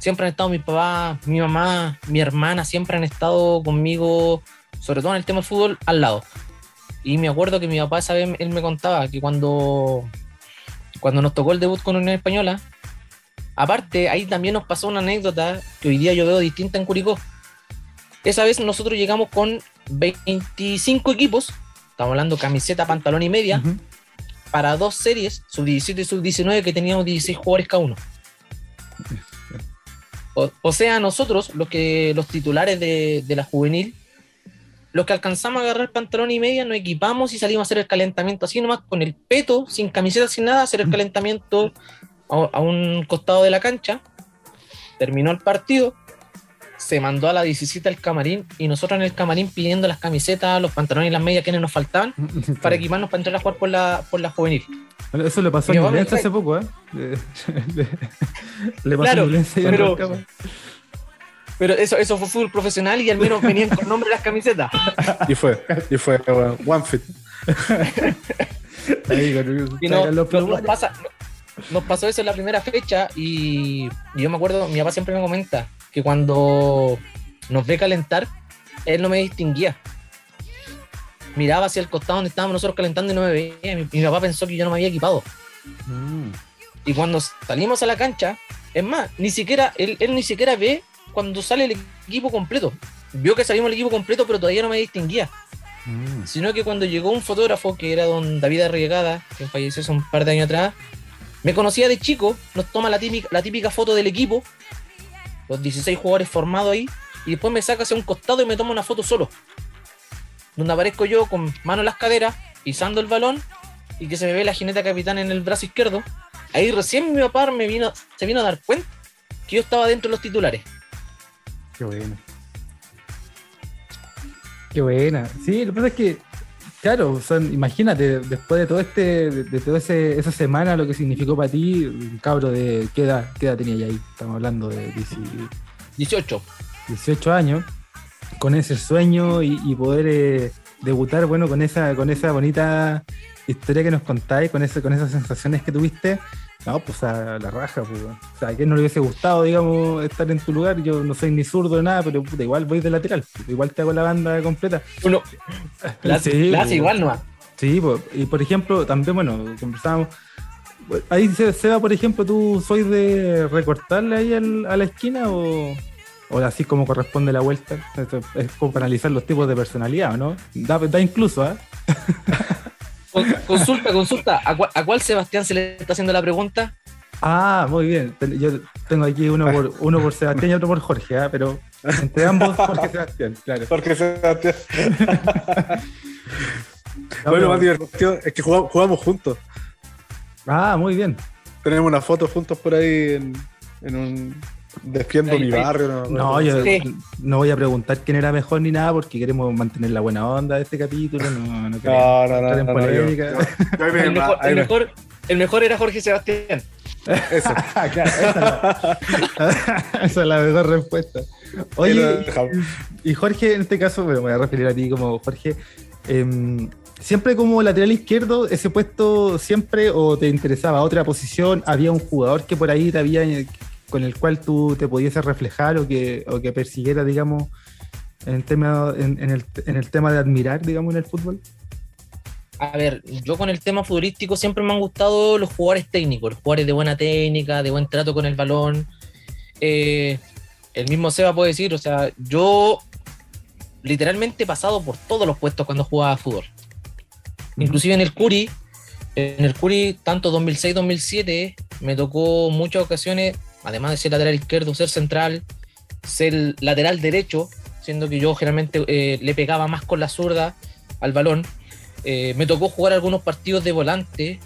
Siempre han estado mi papá, mi mamá, mi hermana, siempre han estado conmigo, sobre todo en el tema del fútbol, al lado. Y me acuerdo que mi papá esa vez él me contaba que cuando, cuando nos tocó el debut con Unión Española, aparte ahí también nos pasó una anécdota que hoy día yo veo distinta en Curicó. Esa vez nosotros llegamos con 25 equipos, estamos hablando camiseta, pantalón y media, para dos series, sub-17 y sub-19, que teníamos 16 jugadores cada uno. O, o sea, nosotros, los, que, los titulares de, de la juvenil, los que alcanzamos a agarrar pantalón y media, nos equipamos y salimos a hacer el calentamiento así nomás, con el peto, sin camiseta, sin nada, hacer el calentamiento a, a un costado de la cancha. Terminó el partido, se mandó a la 17 al camarín y nosotros en el camarín pidiendo las camisetas, los pantalones y las medias que nos faltaban <laughs> para equiparnos para entrar a jugar por la, por la juvenil. Bueno, Eso le pasó a Ñublense trae- hace poco, ¿eh? Le, <laughs> le- le pasó Claro, a pero-. Pero eso, eso fue fútbol profesional y al menos venían con nombre las camisetas. <laughs> Y fue, y fue bueno, One Fit. Ahí, con- Y no- los plumones. pasa, nos pasó eso en la primera fecha y, y yo me acuerdo, mi papá siempre me comenta que cuando nos ve calentar, él no me distinguía. Miraba hacia el costado donde estábamos nosotros calentando y no me veía. Mi, mi papá pensó que yo no me había equipado. Mm. Y cuando salimos a la cancha, es más, ni siquiera, él, él ni siquiera ve cuando sale el equipo completo. Vio que salimos el equipo completo, pero todavía no me distinguía. Mm. Sino que cuando llegó un fotógrafo que era don David Arriegada, que falleció hace un par de años atrás, me conocía de chico, nos toma la típica, foto del equipo, los 16 jugadores formados ahí, y después me saca hacia un costado y me toma una foto solo. Donde aparezco yo con mano en las caderas, pisando el balón, y que se me ve la jineta capitán en el brazo izquierdo. Ahí recién mi papá me vino, se vino a dar cuenta que yo estaba dentro de los titulares. Qué buena. Qué buena. Sí, lo que pasa es que, claro, son, imagínate, después de todo este, de, toda esa semana, lo que significó para ti, un cabro de qué edad, qué edad tenía ya ahí. Estamos hablando de 10 18. 18 años, con ese sueño y, y poder eh, debutar, bueno, con esa, con esa bonita historia que nos contáis, con, ese, con esas sensaciones que tuviste. No, pues a la raja, pues. O sea, a quién no le hubiese gustado, digamos, estar en tu lugar. Yo no soy ni zurdo ni nada, pero puta, igual voy de lateral. Igual te hago la banda completa. Uno, <laughs> la, Sí, la hace pues. igual nomás. Sí, po, y por ejemplo, también, bueno, conversábamos. Ahí, Se- Seba, por ejemplo, ¿tú sois de recortarle ahí al- a la esquina o, o así como corresponde la vuelta? Es como para analizar los tipos de personalidad, ¿o ¿no? Da, da incluso, ¿ah? <laughs> Consulta, consulta. ¿A cuál, a cuál Sebastián se le está haciendo la pregunta? Ah, muy bien. Yo tengo aquí uno por, uno por Sebastián y otro por Jorge, ¿ah? Pero entre ambos, Jorge y Sebastián, claro. Porque Sebastián. No, <laughs> bueno, pero- más divertido es que jugamos, jugamos juntos. Ah, muy bien. Tenemos una foto juntos por ahí en, en un. Defiendo Ahí, mi ahí. barrio. No, No, yo Sí. no voy a preguntar quién era mejor ni nada porque queremos mantener la buena onda de este capítulo. No, no No, en polémica. El mejor, ahí el me- mejor, el mejor era Jorge Sebastián. Eso. <laughs> Ah, claro, esa es, la, <laughs> esa es la mejor respuesta. Oye, y Jorge, en este caso, bueno, me voy a referir a ti como Jorge. em, siempre como lateral izquierdo, ese puesto siempre o te interesaba otra posición, había un jugador que por ahí te había con el cual tú te pudieses reflejar o que, o que persiguiera, digamos, en el tema, en, en el, en el tema de admirar, digamos, en el fútbol. A ver, yo con el tema futbolístico siempre me han gustado los jugadores técnicos, los jugadores de buena técnica, de buen trato con el balón. Eh, el mismo Seba puede decir, o sea, yo literalmente he pasado por todos los puestos cuando jugaba fútbol. Inclusive en el Curi, en el Curi, tanto 2006-2007, me tocó muchas ocasiones, además de ser lateral izquierdo, ser central, ser lateral derecho, siendo que yo generalmente eh, le pegaba más con la zurda al balón. Eh, me tocó jugar algunos partidos de volante.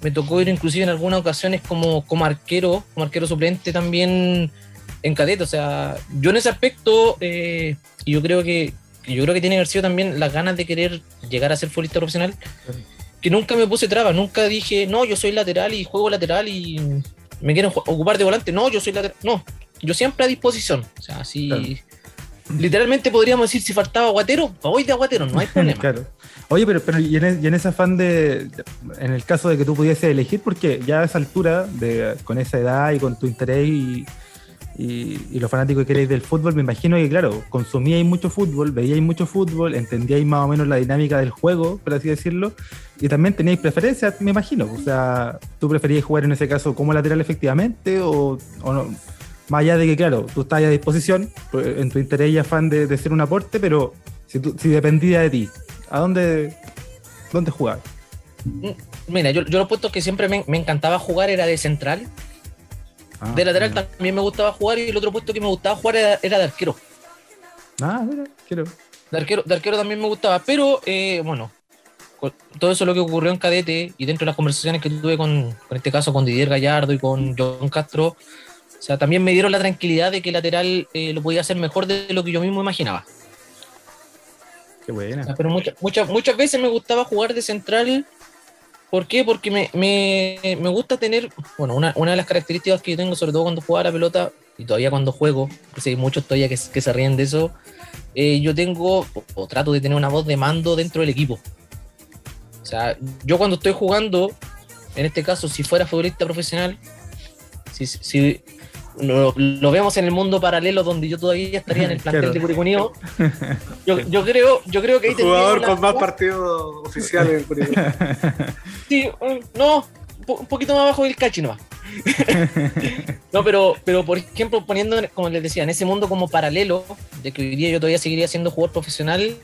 Me tocó ir inclusive en algunas ocasiones como, como arquero, como arquero suplente también en cadete. O sea, yo en ese aspecto, eh, y yo creo que que yo creo que tiene que haber sido también las ganas de querer llegar a ser futbolista profesional. Que nunca me puse trabas, nunca dije, no, yo soy lateral y juego lateral y me quieren ocupar de volante. No, yo soy lateral. No, yo siempre a disposición. O sea, si. Claro. Literalmente podríamos decir si faltaba aguatero, voy de aguatero, no hay <laughs> problema. Claro. Oye, pero, pero y, en, e- y en ese afán de, en el caso de que tú pudieses elegir, porque ya a esa altura, de, con esa edad y con tu interés y, y, y lo fanático que eres del fútbol, me imagino que, claro, consumíais mucho fútbol, veíais mucho fútbol, entendíais más o menos la dinámica del juego, por así decirlo, y también teníais preferencias, me imagino. O sea, ¿tú preferías jugar en ese caso como lateral efectivamente o, no? Más allá de que, claro, tú estás a disposición, pues, en tu interés y afán de, de ser un aporte, pero si, tú- si dependía de ti, ¿a dónde, dónde jugar? Mira, yo, yo los puestos que siempre me encantaba jugar era de central. Ah, De lateral mira. también me gustaba jugar y el otro puesto que me gustaba jugar era, era de arquero. Ah, mira, quiero. De arquero, de arquero también me gustaba, pero eh, bueno, todo eso lo que ocurrió en cadete y dentro de las conversaciones que tuve con, con este caso con Didier Gallardo y con John Castro, o sea, también me dieron la tranquilidad de que el lateral eh, lo podía hacer mejor de lo que yo mismo imaginaba. Qué buena. O sea, pero muchas, muchas, muchas veces me gustaba jugar de central. ¿Por qué? Porque me, me, me gusta tener, bueno, una, una de las características que yo tengo, sobre todo cuando juego a la pelota, y todavía cuando juego, pues hay muchos todavía que, que se ríen de eso, eh, yo tengo, o, o trato de tener una voz de mando dentro del equipo. O sea, yo cuando estoy jugando, en este caso, si fuera futbolista profesional, si, si lo, lo vemos en el mundo paralelo donde yo todavía estaría en el <laughs> plantel Claro. de Curicunio, <laughs> yo, yo creo, yo creo que ahí jugador una- con más partidos oficiales en Curicó. <laughs> Sí, no, un po- un poquito más abajo del cachi nomás. no, pero, pero por ejemplo, poniendo, como les decía, en ese mundo como paralelo, de que hoy día yo todavía seguiría siendo jugador profesional,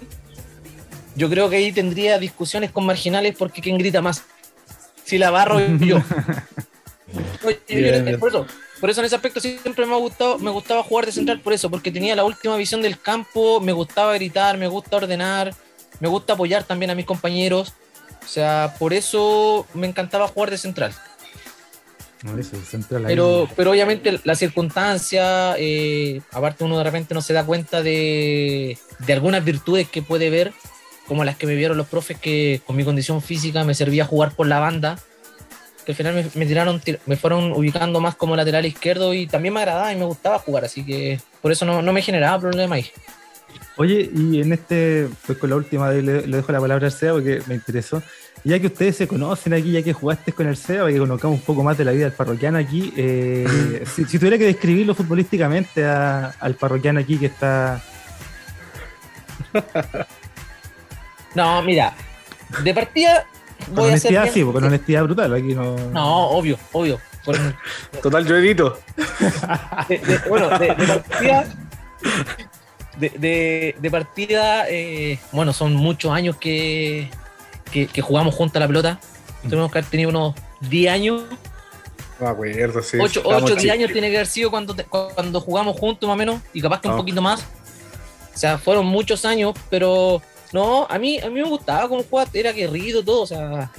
yo creo que ahí tendría discusiones con marginales porque quién grita más. Si la barro yo. Oye, yo- Bien, yo- bien. por eso, por eso en ese aspecto siempre me ha gustado, me gustaba jugar de central por eso, porque tenía la última visión del campo, me gustaba gritar, me gusta ordenar, me gusta apoyar también a mis compañeros. O sea, por eso me encantaba jugar de central. No, eso, central ahí. Pero, pero obviamente la circunstancia, eh, aparte uno de repente no se da cuenta de, de algunas virtudes que puede ver, como las que me vieron los profes que con mi condición física me servía jugar por la banda, que al final me, me tiraron, tir- me fueron ubicando más como lateral izquierdo y también me agradaba y me gustaba jugar, así que por eso no, no me generaba problema ahí. Oye, y en este, pues con la última le, le dejo la palabra al SEA porque me interesó. Ya que ustedes se conocen aquí, ya que jugaste con el SEA, para que conozcamos un poco más de la vida del parroquiano aquí, eh, <laughs> si, si tuviera que describirlo futbolísticamente a- al parroquiano aquí que está. No, mira, de partida Con honestidad, bien- sí, con honestidad brutal. Aquí no. No, obvio, obvio. Con- <laughs> Total, yo edito. de- de- bueno, de, de partida. De, de- de partida, eh, bueno, son muchos años que, que, que jugamos juntos a la pelota. Tenemos que haber tenido unos 10 años, No acuerdo, sí. 8 Estamos o 10 chicos. años tiene que haber sido cuando, te- cuando jugamos juntos más o menos, y capaz que un Ah. poquito más. O sea, fueron muchos años, pero no, a mí, a mí me gustaba como jugaba, era aguerrido todo, o sea,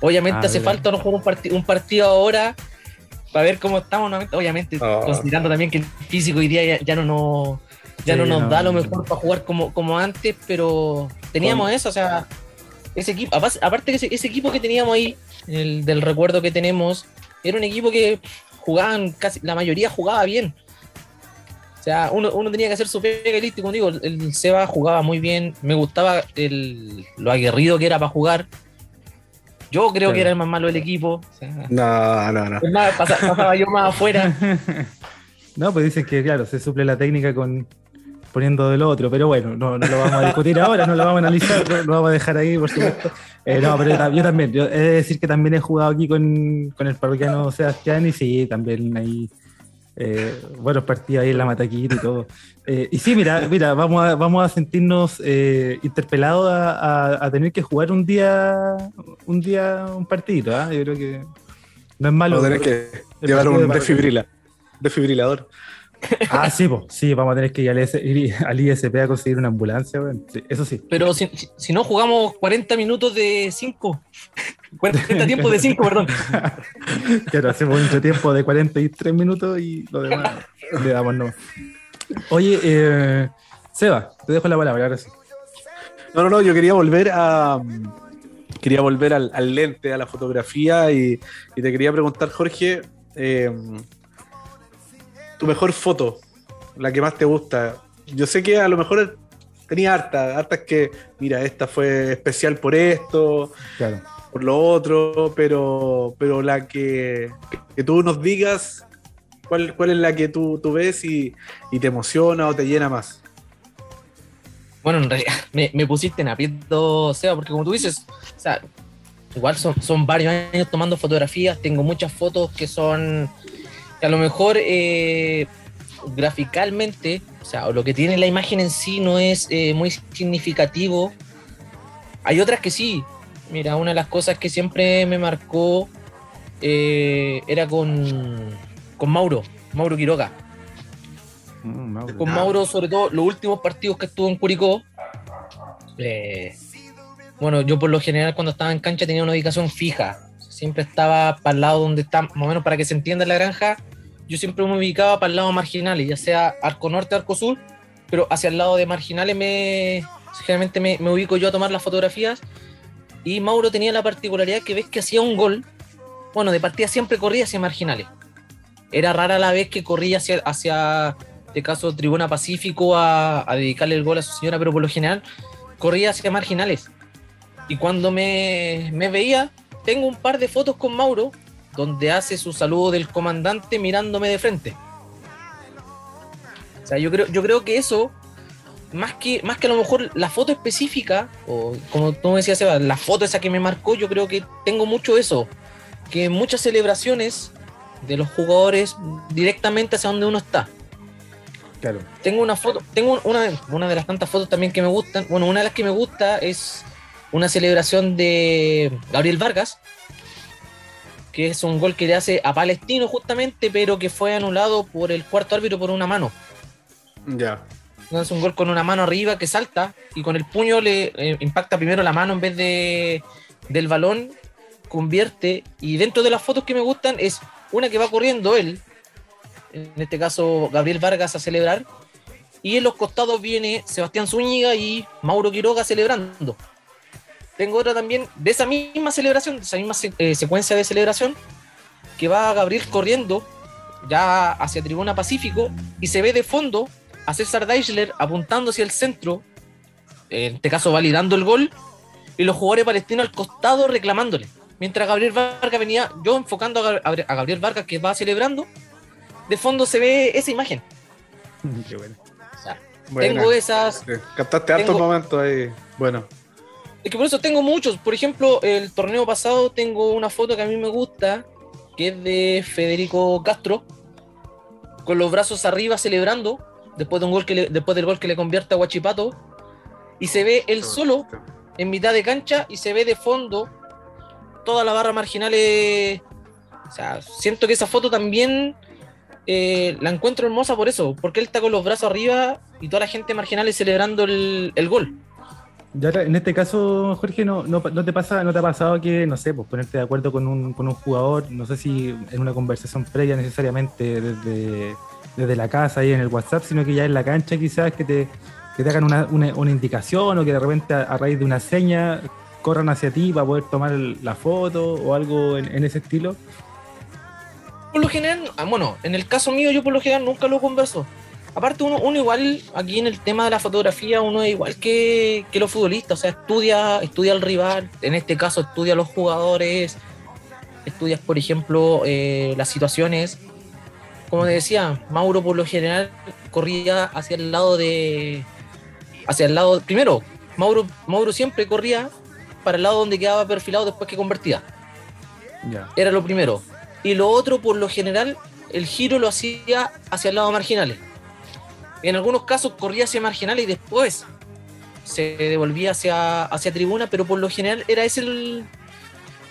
obviamente Ah, hace mira. falta no jugar un, parti- un partido ahora para ver cómo estamos nuevamente, obviamente Ah. considerando también que el físico hoy día ya, ya no nos ya Sí, no nos no. da lo mejor para jugar como, como antes, pero teníamos eso, o sea, ese equipo, aparte aparte que ese, ese equipo que teníamos ahí, el del recuerdo que tenemos, era un equipo que jugaban casi, la mayoría jugaba bien. O sea, uno, uno tenía que hacer su pega y listo, como digo, el Seba jugaba muy bien, me gustaba el, lo aguerrido que era para jugar. Yo creo que era el más malo del equipo. o sea, No, no, no. es más, pasa- pasaba yo más afuera. <laughs> No, pues dicen que, claro, se suple la técnica con poniendo del otro, pero bueno, no, no lo vamos a discutir ahora, no lo vamos a analizar, no, lo vamos a dejar ahí, por supuesto. Eh, no, pero yo, ta- yo también, yo he de decir que también he jugado aquí con, con el parroquiano Sebastián y sí, también hay eh, buenos partidos ahí en la mataquita y todo. Eh, y sí, mira, mira, vamos a, vamos a sentirnos eh, interpelados a, a- a tener que jugar un día, un día, un partidito, ¿ah? Yo creo que no es malo. Vamos a tener que llevar un desfibrilador. Ah, sí, po. sí, vamos a tener que ir al, IS ir al ISP a conseguir una ambulancia, weón. Sí, eso sí. Pero si, si- no jugamos 40 minutos de 5. 40 tiempos de 5, perdón. <laughs> Claro, hacemos un tiempo de 43 minutos y lo demás le damos nomás. Oye, eh, Seba, te dejo la palabra ahora sí. No, no, no, yo quería volver a. Quería volver al, al lente, a la fotografía y, y te quería preguntar, Jorge, eh, tu mejor foto, la que más te gusta. Yo sé que a lo mejor tenía hartas, hartas que, mira, esta fue especial por esto, Claro. por lo otro, pero, pero la que, que tú nos digas, ¿cuál, cuál es la que tú, tú ves y, y te emociona o te llena más? Bueno, en realidad <laughs> me, me pusiste en aprieto, Seba, porque como tú dices, o sea, igual son, son varios años tomando fotografías, tengo muchas fotos que son, que a lo mejor eh, graficalmente, o sea, lo que tiene la imagen en sí no es eh, muy significativo. Hay otras que sí. Mira, una de las cosas que siempre me marcó eh, era con, con Mauro, Mauro Quiroga. Con Ah. Mauro, sobre todo, los últimos partidos que estuvo en Curicó. eh, bueno, yo por lo general cuando estaba en cancha tenía una ubicación fija. Siempre estaba para el lado donde está, más o menos para que se entienda la granja, yo siempre me ubicaba para el lado marginales, ya sea arco norte, arco sur, pero hacia el lado de marginales me generalmente me, me ubico yo a tomar las fotografías. Y Mauro tenía la particularidad que ves que hacía un gol, bueno, de partida siempre corría hacia marginales. Era rara la vez que corría hacia, hacia este caso Tribuna Pacífico a, a dedicarle el gol a su señora, pero por lo general corría hacia marginales. Y cuando me, me veía, tengo un par de fotos con Mauro donde hace su saludo del comandante mirándome de frente. O sea, yo creo, yo creo que eso, más que, más que a lo mejor la foto específica, o como tú me decías, Seba, la foto esa que me marcó, yo creo que tengo mucho eso. Que muchas celebraciones de los jugadores directamente hacia donde uno está. Claro. Tengo una foto, tengo una, una de las tantas fotos también que me gustan. Bueno, una de las que me gusta es una celebración de Gabriel Vargas, que es un gol que le hace a Palestino justamente, pero que fue anulado por el cuarto árbitro por una mano. Ya. Entonces un gol con una mano arriba que salta y con el puño le eh, impacta primero la mano en vez de del balón, convierte y dentro de las fotos que me gustan es una que va corriendo él, en este caso Gabriel Vargas a celebrar, y en los costados viene Sebastián Zúñiga y Mauro Quiroga celebrando. Tengo otra también de esa misma celebración, de esa misma eh, secuencia de celebración, que va Gabriel corriendo ya hacia Tribuna Pacífico y se ve de fondo a César Deichler apuntando hacia el centro, en este caso validando el gol, y los jugadores palestinos al costado reclamándole. Mientras Gabriel Vargas venía, yo enfocando a Gab- a Gabriel Vargas que va celebrando, de fondo se ve esa imagen. Qué bueno. O sea, tengo esas, Captaste hartos momentos ahí. Bueno. Es que por eso tengo muchos. Por ejemplo, el torneo pasado tengo una foto que a mí me gusta, que es de Federico Castro, con los brazos arriba celebrando, después, de un gol que le- después del gol que le convierte a Guachipato, y se ve él solo en mitad de cancha y se ve de fondo toda la barra marginales. O sea, siento que esa foto también eh, la encuentro hermosa por eso, porque él está con los brazos arriba y toda la gente marginales celebrando el, el gol. Ya en este caso, Jorge, no, no, no te pasa, no te ha pasado que, no sé, pues ponerte de acuerdo con un, con un jugador, no sé si en una conversación previa necesariamente desde, desde la casa y en el WhatsApp, sino que ya en la cancha quizás que te, que te hagan una, una- indicación o que de repente a, raíz de una seña corran hacia ti para poder tomar la foto o algo en, en ese estilo. Por lo general, ah, bueno, en el caso mío yo por lo general nunca lo converso. Aparte uno, uno igual, aquí en el tema de la fotografía, uno es igual que, que los futbolistas, o sea, estudia, estudia al rival, en este caso estudia a los jugadores, estudias, por ejemplo, eh, las situaciones. Como decía, Mauro por lo general corría hacia el lado de... Hacia el lado... Primero, Mauro, Mauro siempre corría para el lado donde quedaba perfilado después que convertía era lo primero. Y lo otro, por lo general, el giro lo hacía hacia el lado marginales. En algunos casos corría hacia marginales y después se devolvía hacia, hacia tribuna, pero por lo general era esa el-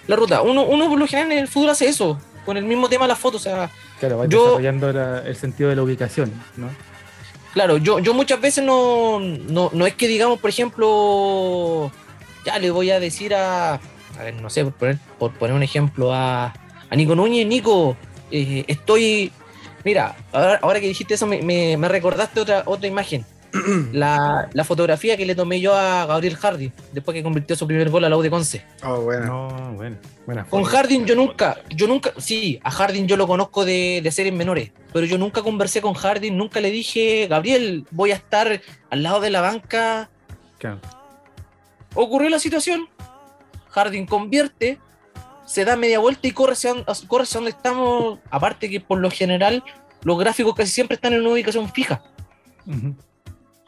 la ruta. Uno, uno por lo general en el fútbol hace eso, con el mismo tema de la foto. O sea, Claro, Yo- desarrollando la- el sentido de la ubicación, ¿no? Claro, yo, yo muchas veces no, no, no es que digamos, por ejemplo, ya le voy a decir a, a ver, no sé, por poner, por poner un ejemplo a, a Nico Núñez, Nico, eh, estoy, mira, ahora, ahora que dijiste eso me, me- me recordaste otra, otra imagen, <clears throat> la, la fotografía que le tomé yo a Gabriel Harding, después que convirtió su primer gol a la U de Conce. Oh, bueno. No, bueno, buena Con foto. Harding yo nunca, yo nunca, sí, a Harding yo lo conozco de, de series menores, pero yo nunca conversé con Harding, nunca le dije, Gabriel, voy a estar al lado de la banca. Claro. Ocurrió la situación, Harding convierte, se da media vuelta y corre hacia, corre hacia donde estamos, aparte que por lo general los gráficos casi siempre están en una ubicación fija.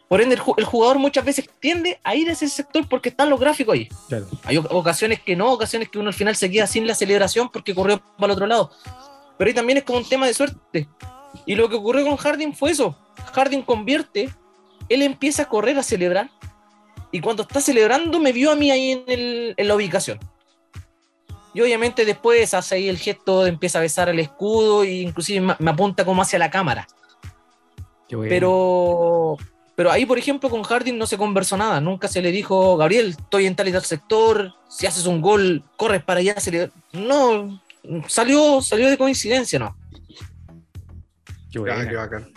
Por ende, el, ju- el jugador muchas veces tiende a ir a ese sector porque están los gráficos ahí. Claro. Hay ocasiones que no, ocasiones que uno al final se queda sin la celebración porque corrió para el otro lado. Pero ahí también es como un tema de suerte. Y lo que ocurrió con Harding fue eso. Harding convierte, él empieza a correr a celebrar. Y cuando está celebrando me vio a mí ahí en, el- en la ubicación. Y obviamente después hace ahí el gesto de empieza a besar el escudo e inclusive me, apunta como hacia la cámara. Qué bueno. Pero, pero ahí, por ejemplo, con Harding no se conversó nada. Nunca se le dijo, Gabriel, estoy en tal y tal sector, si haces un gol, corres para allá. se le- No, salió, salió de coincidencia, ¿no? Qué Ah, buena. qué bacán.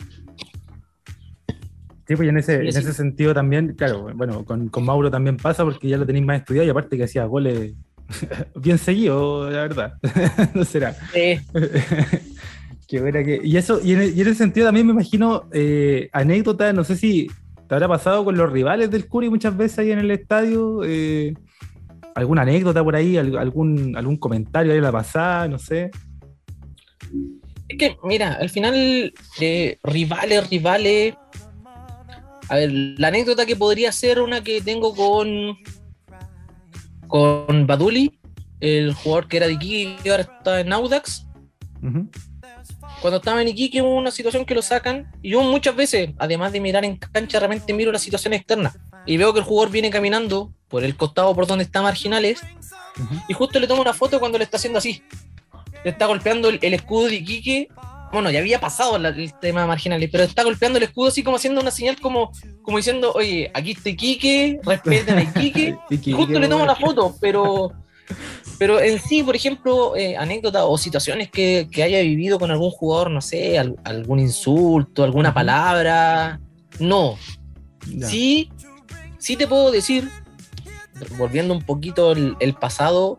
Sí, pues en ese, Sí, en sí. ese sentido también, claro, bueno, con, con Mauro también pasa porque ya lo tenéis más estudiado y aparte que hacía goles <laughs> bien seguido, la verdad. <laughs> no será. Eh, <laughs> Qué buena que. Y eso, y en, y en ese sentido también me imagino eh, anécdotas, no sé si te habrá pasado con los rivales del Curi muchas veces ahí en el estadio. eh, alguna anécdota por ahí, al- algún, algún comentario ahí en la pasada, no sé. es que, mira, al final, eh, rivales, rivales. A ver, la anécdota que podría ser una que tengo con. Con Baduli, el jugador que era de Iquique y ahora está en Audax. Cuando estaba en Iquique hubo una situación que lo sacan y yo muchas veces, además de mirar en cancha, realmente miro la situación externa y veo que el jugador viene caminando por el costado por donde está Marginales y justo le tomo una foto cuando le está haciendo así. Le está golpeando el, el escudo de Iquique. Bueno, ya había pasado el tema de Marginales, pero está golpeando el escudo así como haciendo una señal como, como diciendo, oye, aquí está Iquique, respeten a Y <laughs> justo le tomo la foto, pero, pero en sí, por ejemplo, eh, anécdotas o situaciones que, que haya vivido con algún jugador, no sé, al- algún insulto, alguna palabra, no. Sí, sí te puedo decir, volviendo un poquito el, el pasado,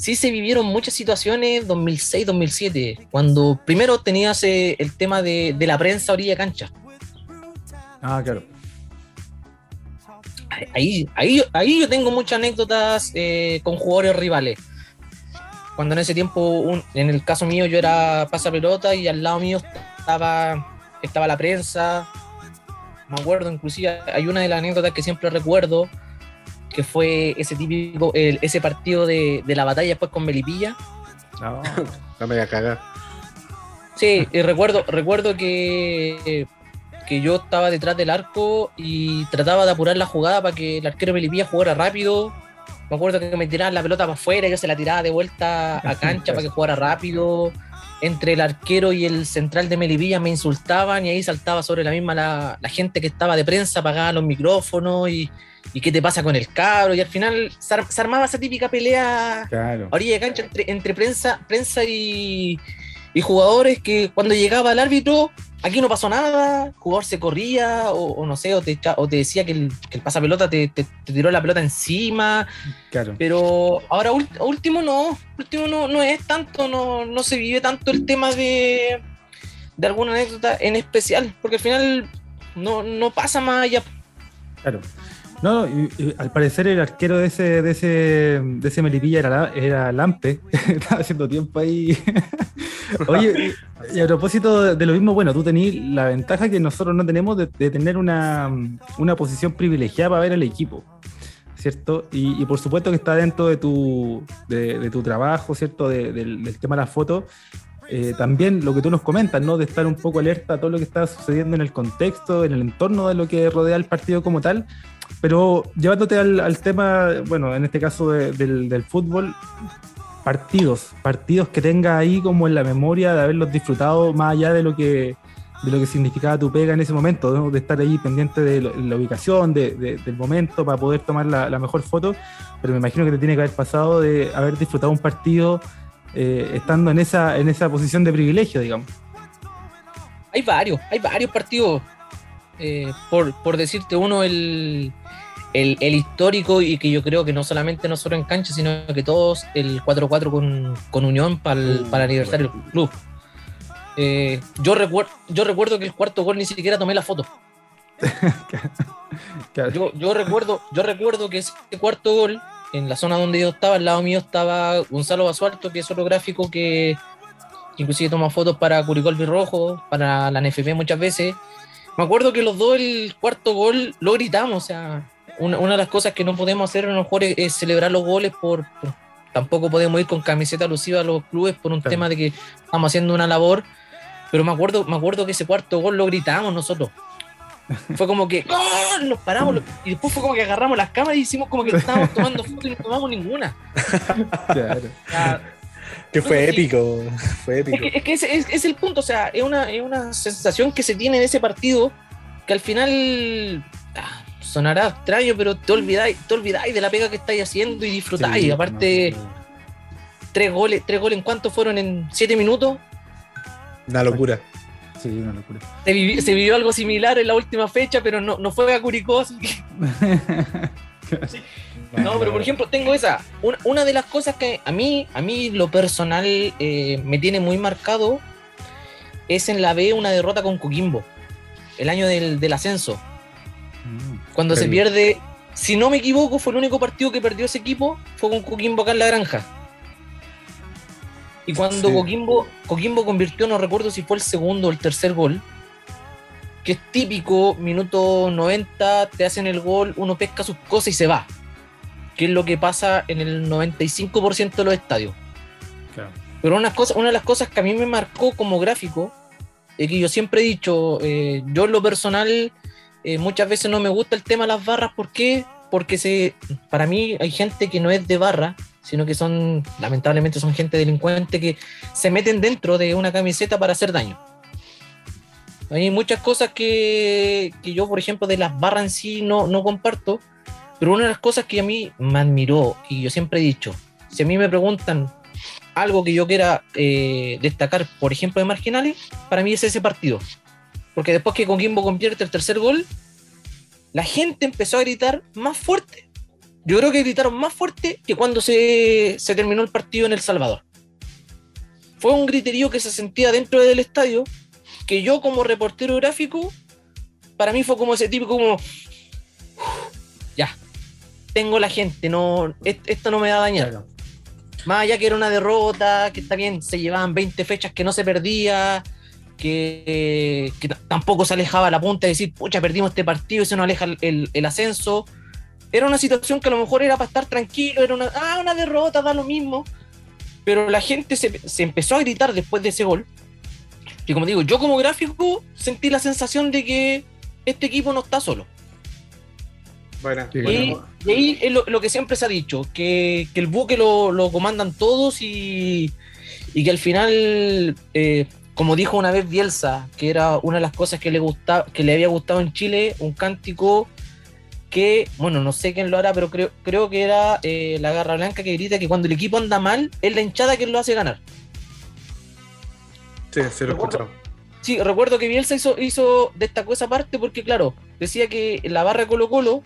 sí se vivieron muchas situaciones 2006-2007, cuando primero tenías eh, el tema de, de la prensa orilla cancha. Ah, claro. ahí, ahí, ahí yo tengo muchas anécdotas eh, con jugadores rivales. Cuando en ese tiempo, un- en el caso mío, yo era pasa pelota y al lado mío estaba, estaba la prensa. Me acuerdo, inclusive, hay una de las anécdotas que siempre recuerdo, que fue ese típico, el- ese partido de, de la batalla después con Melipilla. No. No me voy a cagar. Sí, y recuerdo, recuerdo que, que yo estaba detrás del arco y trataba de apurar la jugada para que el arquero Melipilla jugara rápido. Me acuerdo que me tiraban la pelota para afuera, yo se la tiraba de vuelta a cancha para que jugara rápido. Entre el arquero y el central de Melipilla me insultaban y ahí saltaba sobre la misma la, la gente que estaba de prensa, apagaba los micrófonos y, y qué te pasa con el cabro. Y al final se, ar- se armaba esa típica pelea Claro. a orilla de cancha entre, entre prensa, prensa y, y jugadores que cuando llegaba el árbitro, aquí no pasó nada, el jugador se corría, o, o no sé, o te, o te decía que el, que el pasapelota te, te- te tiró la pelota encima, Claro. pero ahora último no, último no, no es tanto, no, no se vive tanto el tema de, de alguna anécdota en especial, porque al final no, no pasa más allá. Claro. No, y- y al parecer el arquero de ese, de ese, de ese Melipilla era, era Lampe. <laughs> Estaba haciendo tiempo ahí. <laughs> Oye, y, a propósito de, lo mismo, bueno, tú tenés la ventaja que nosotros no tenemos de, tener una, una posición privilegiada para ver el equipo. ¿Cierto? Y, por supuesto que está dentro de tu, de, tu trabajo, ¿cierto? De- del, del tema de la foto. Eh, también lo que tú nos comentas, ¿no? De estar un poco alerta a todo lo que está sucediendo en el contexto, en el entorno de lo que rodea el partido como tal. Pero llevándote al, al tema, bueno, en este caso de- del, fútbol, partidos, partidos que tengas ahí como en la memoria de haberlos disfrutado más allá de lo que de lo que significaba tu pega en ese momento, ¿no? de estar ahí pendiente de la ubicación, de- de- del momento para poder tomar la, la mejor foto, pero me imagino que te tiene que haber pasado de haber disfrutado un partido eh, estando en esa, en esa posición de privilegio, digamos. Hay varios, hay varios partidos. Eh, por, por decirte uno, el, el, el histórico y que yo creo que no solamente nosotros en cancha, sino que todos, el 4-4 con, con Unión para el, Uh, para el aniversario del club. Eh, yo, recuerdo yo recuerdo que el cuarto gol ni siquiera tomé la foto. <laughs> Claro. Yo, yo, recuerdo, yo recuerdo que ese cuarto gol, en la zona donde yo estaba, al lado mío estaba Gonzalo Basualto, que es otro gráfico que, inclusive toma fotos para Curicó Rojo, para la NFP muchas veces. Me acuerdo que los dos el cuarto gol lo gritamos, o sea, una, una de las cosas que no podemos hacer a lo mejor es, celebrar los goles por, por- tampoco podemos ir con camiseta alusiva a los clubes por un tema de que estamos haciendo una labor, pero me acuerdo, me acuerdo que ese cuarto gol lo gritamos nosotros. Fue como que ¡gol! nos paramos lo- y después fue como que agarramos las cámaras y hicimos como que estábamos <laughs> tomando fotos y no tomamos ninguna. Claro. O sea, Que fue Sí. épico. Fue es épico. que, es, que ese es, es el punto, o sea, es una, es una sensación que se tiene en ese partido que al final ah, sonará extraño, pero te olvidáis, te olvidáis de la pega que estáis haciendo y disfrutáis. Sí, Aparte, no, no. tres goles, tres goles en cuánto fueron en siete minutos. Una locura. Sí, una locura. Se, vivi- se vivió algo similar en la última fecha, pero no, no fue a Curicó, así que <laughs> No, pero por ejemplo, tengo esa. Una, una de las cosas que a mí, a mí lo personal eh, me tiene muy marcado es en la B una derrota con Coquimbo, el año del, del ascenso. Mm, Cuando se pierde, si no me equivoco, fue el único partido que perdió ese equipo, fue con Coquimbo acá en la granja. Y cuando Sí. Coquimbo, Coquimbo convirtió, no recuerdo si fue el segundo o el tercer gol, que es típico, minuto 90, te hacen el gol, uno pesca sus cosas y se va. Que es lo que pasa en el 95% de los estadios. Claro. Pero una, cosa, una de las cosas que a mí me marcó como gráfico es que yo siempre he dicho, eh, yo en lo personal eh, muchas veces no me gusta el tema de las barras. ¿Por qué? Porque se, para mí hay gente que no es de barra, sino que son, lamentablemente son gente delincuente que se meten dentro de una camiseta para hacer daño. Hay muchas cosas que, que yo, por ejemplo, de las barras en sí no, no comparto, pero una de las cosas que a mí me admiró y yo siempre he dicho, si a mí me preguntan algo que yo quiera eh, destacar, por ejemplo, de marginales, para mí es ese partido. Porque después que Coquimbo convierte el tercer gol, la gente empezó a gritar más fuerte. Yo creo que gritaron más fuerte que cuando se, se terminó el partido en El Salvador. Fue un griterío que se sentía dentro del estadio, que yo como reportero gráfico, para mí fue como ese tipo como, ya, tengo la gente, no, est- esto no me va a dañar. Claro. Más allá que era una derrota, que está bien, se llevaban 20 fechas que no se perdía, que, tampoco se alejaba la punta de decir, pucha, perdimos este partido y se nos aleja el ascenso. Era una situación que a lo mejor era para estar tranquilo, era una, ah, una derrota, da lo mismo. Pero la gente se, se empezó a gritar después de ese gol. Y como digo, yo como gráfico sentí la sensación de que este equipo no está solo. Bueno. Y, bueno, y ahí es lo, lo que siempre se ha dicho, que, que el buque lo, lo comandan todos y, y que al final, eh, como dijo una vez Bielsa, que era una de las cosas que le, gustaba, que le había gustado en Chile, un cántico que, bueno, no sé quién lo hará, pero creo, creo que era eh, la Garra Blanca que grita que cuando el equipo anda mal, es la hinchada que lo hace ganar. sí, sí lo escuchado. Sí, recuerdo que Bielsa hizo, hizo, destacó esa parte porque, claro, decía que la barra Colo Colo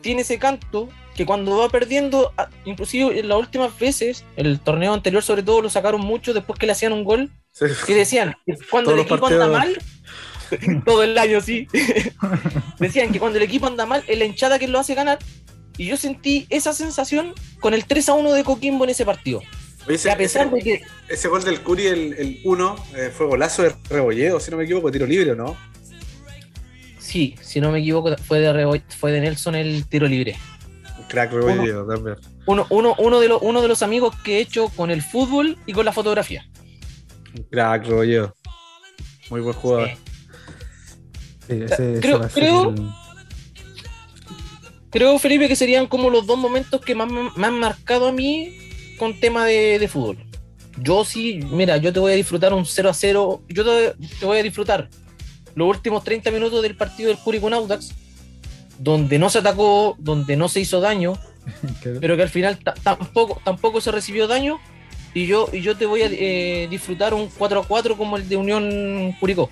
tiene ese canto que cuando va perdiendo, a- inclusive en las últimas veces, el torneo anterior sobre todo lo sacaron mucho después que le hacían un gol, Sí. que decían, cuando Todos el equipo anda mal, <laughs> todo el año sí, <laughs> decían que cuando el equipo anda mal, es la hinchada que lo hace ganar, y yo sentí esa sensación con el 3 a 1 de Coquimbo en ese partido. Oye, ese, a pesar ese- de que ese gol del Curi, el 1, fue golazo de Rebolledo, si no me equivoco, tiro libre, ¿o ¿no? Sí, si no me equivoco, fue de, Rebo- fue de Nelson el tiro libre. Crack Rebolledo, también. Uno, uno, uno, de los, uno de los amigos que he hecho con el fútbol y con la fotografía. Crack Rebolledo. Muy buen jugador. Sí, ese Creo- creo- el- Creo, Felipe, que serían como los dos momentos que más me han marcado a mí con tema de, de fútbol. Yo sí, mira, yo te voy a disfrutar un 0 a 0. Yo te, te voy a disfrutar los últimos 30 minutos del partido del Curi con Audax, donde no se atacó, donde no se hizo daño, <laughs> pero que al final ta- tampoco, tampoco se recibió daño. Y yo, y yo te voy a eh, disfrutar un 4 a 4 como el de Unión Curicó.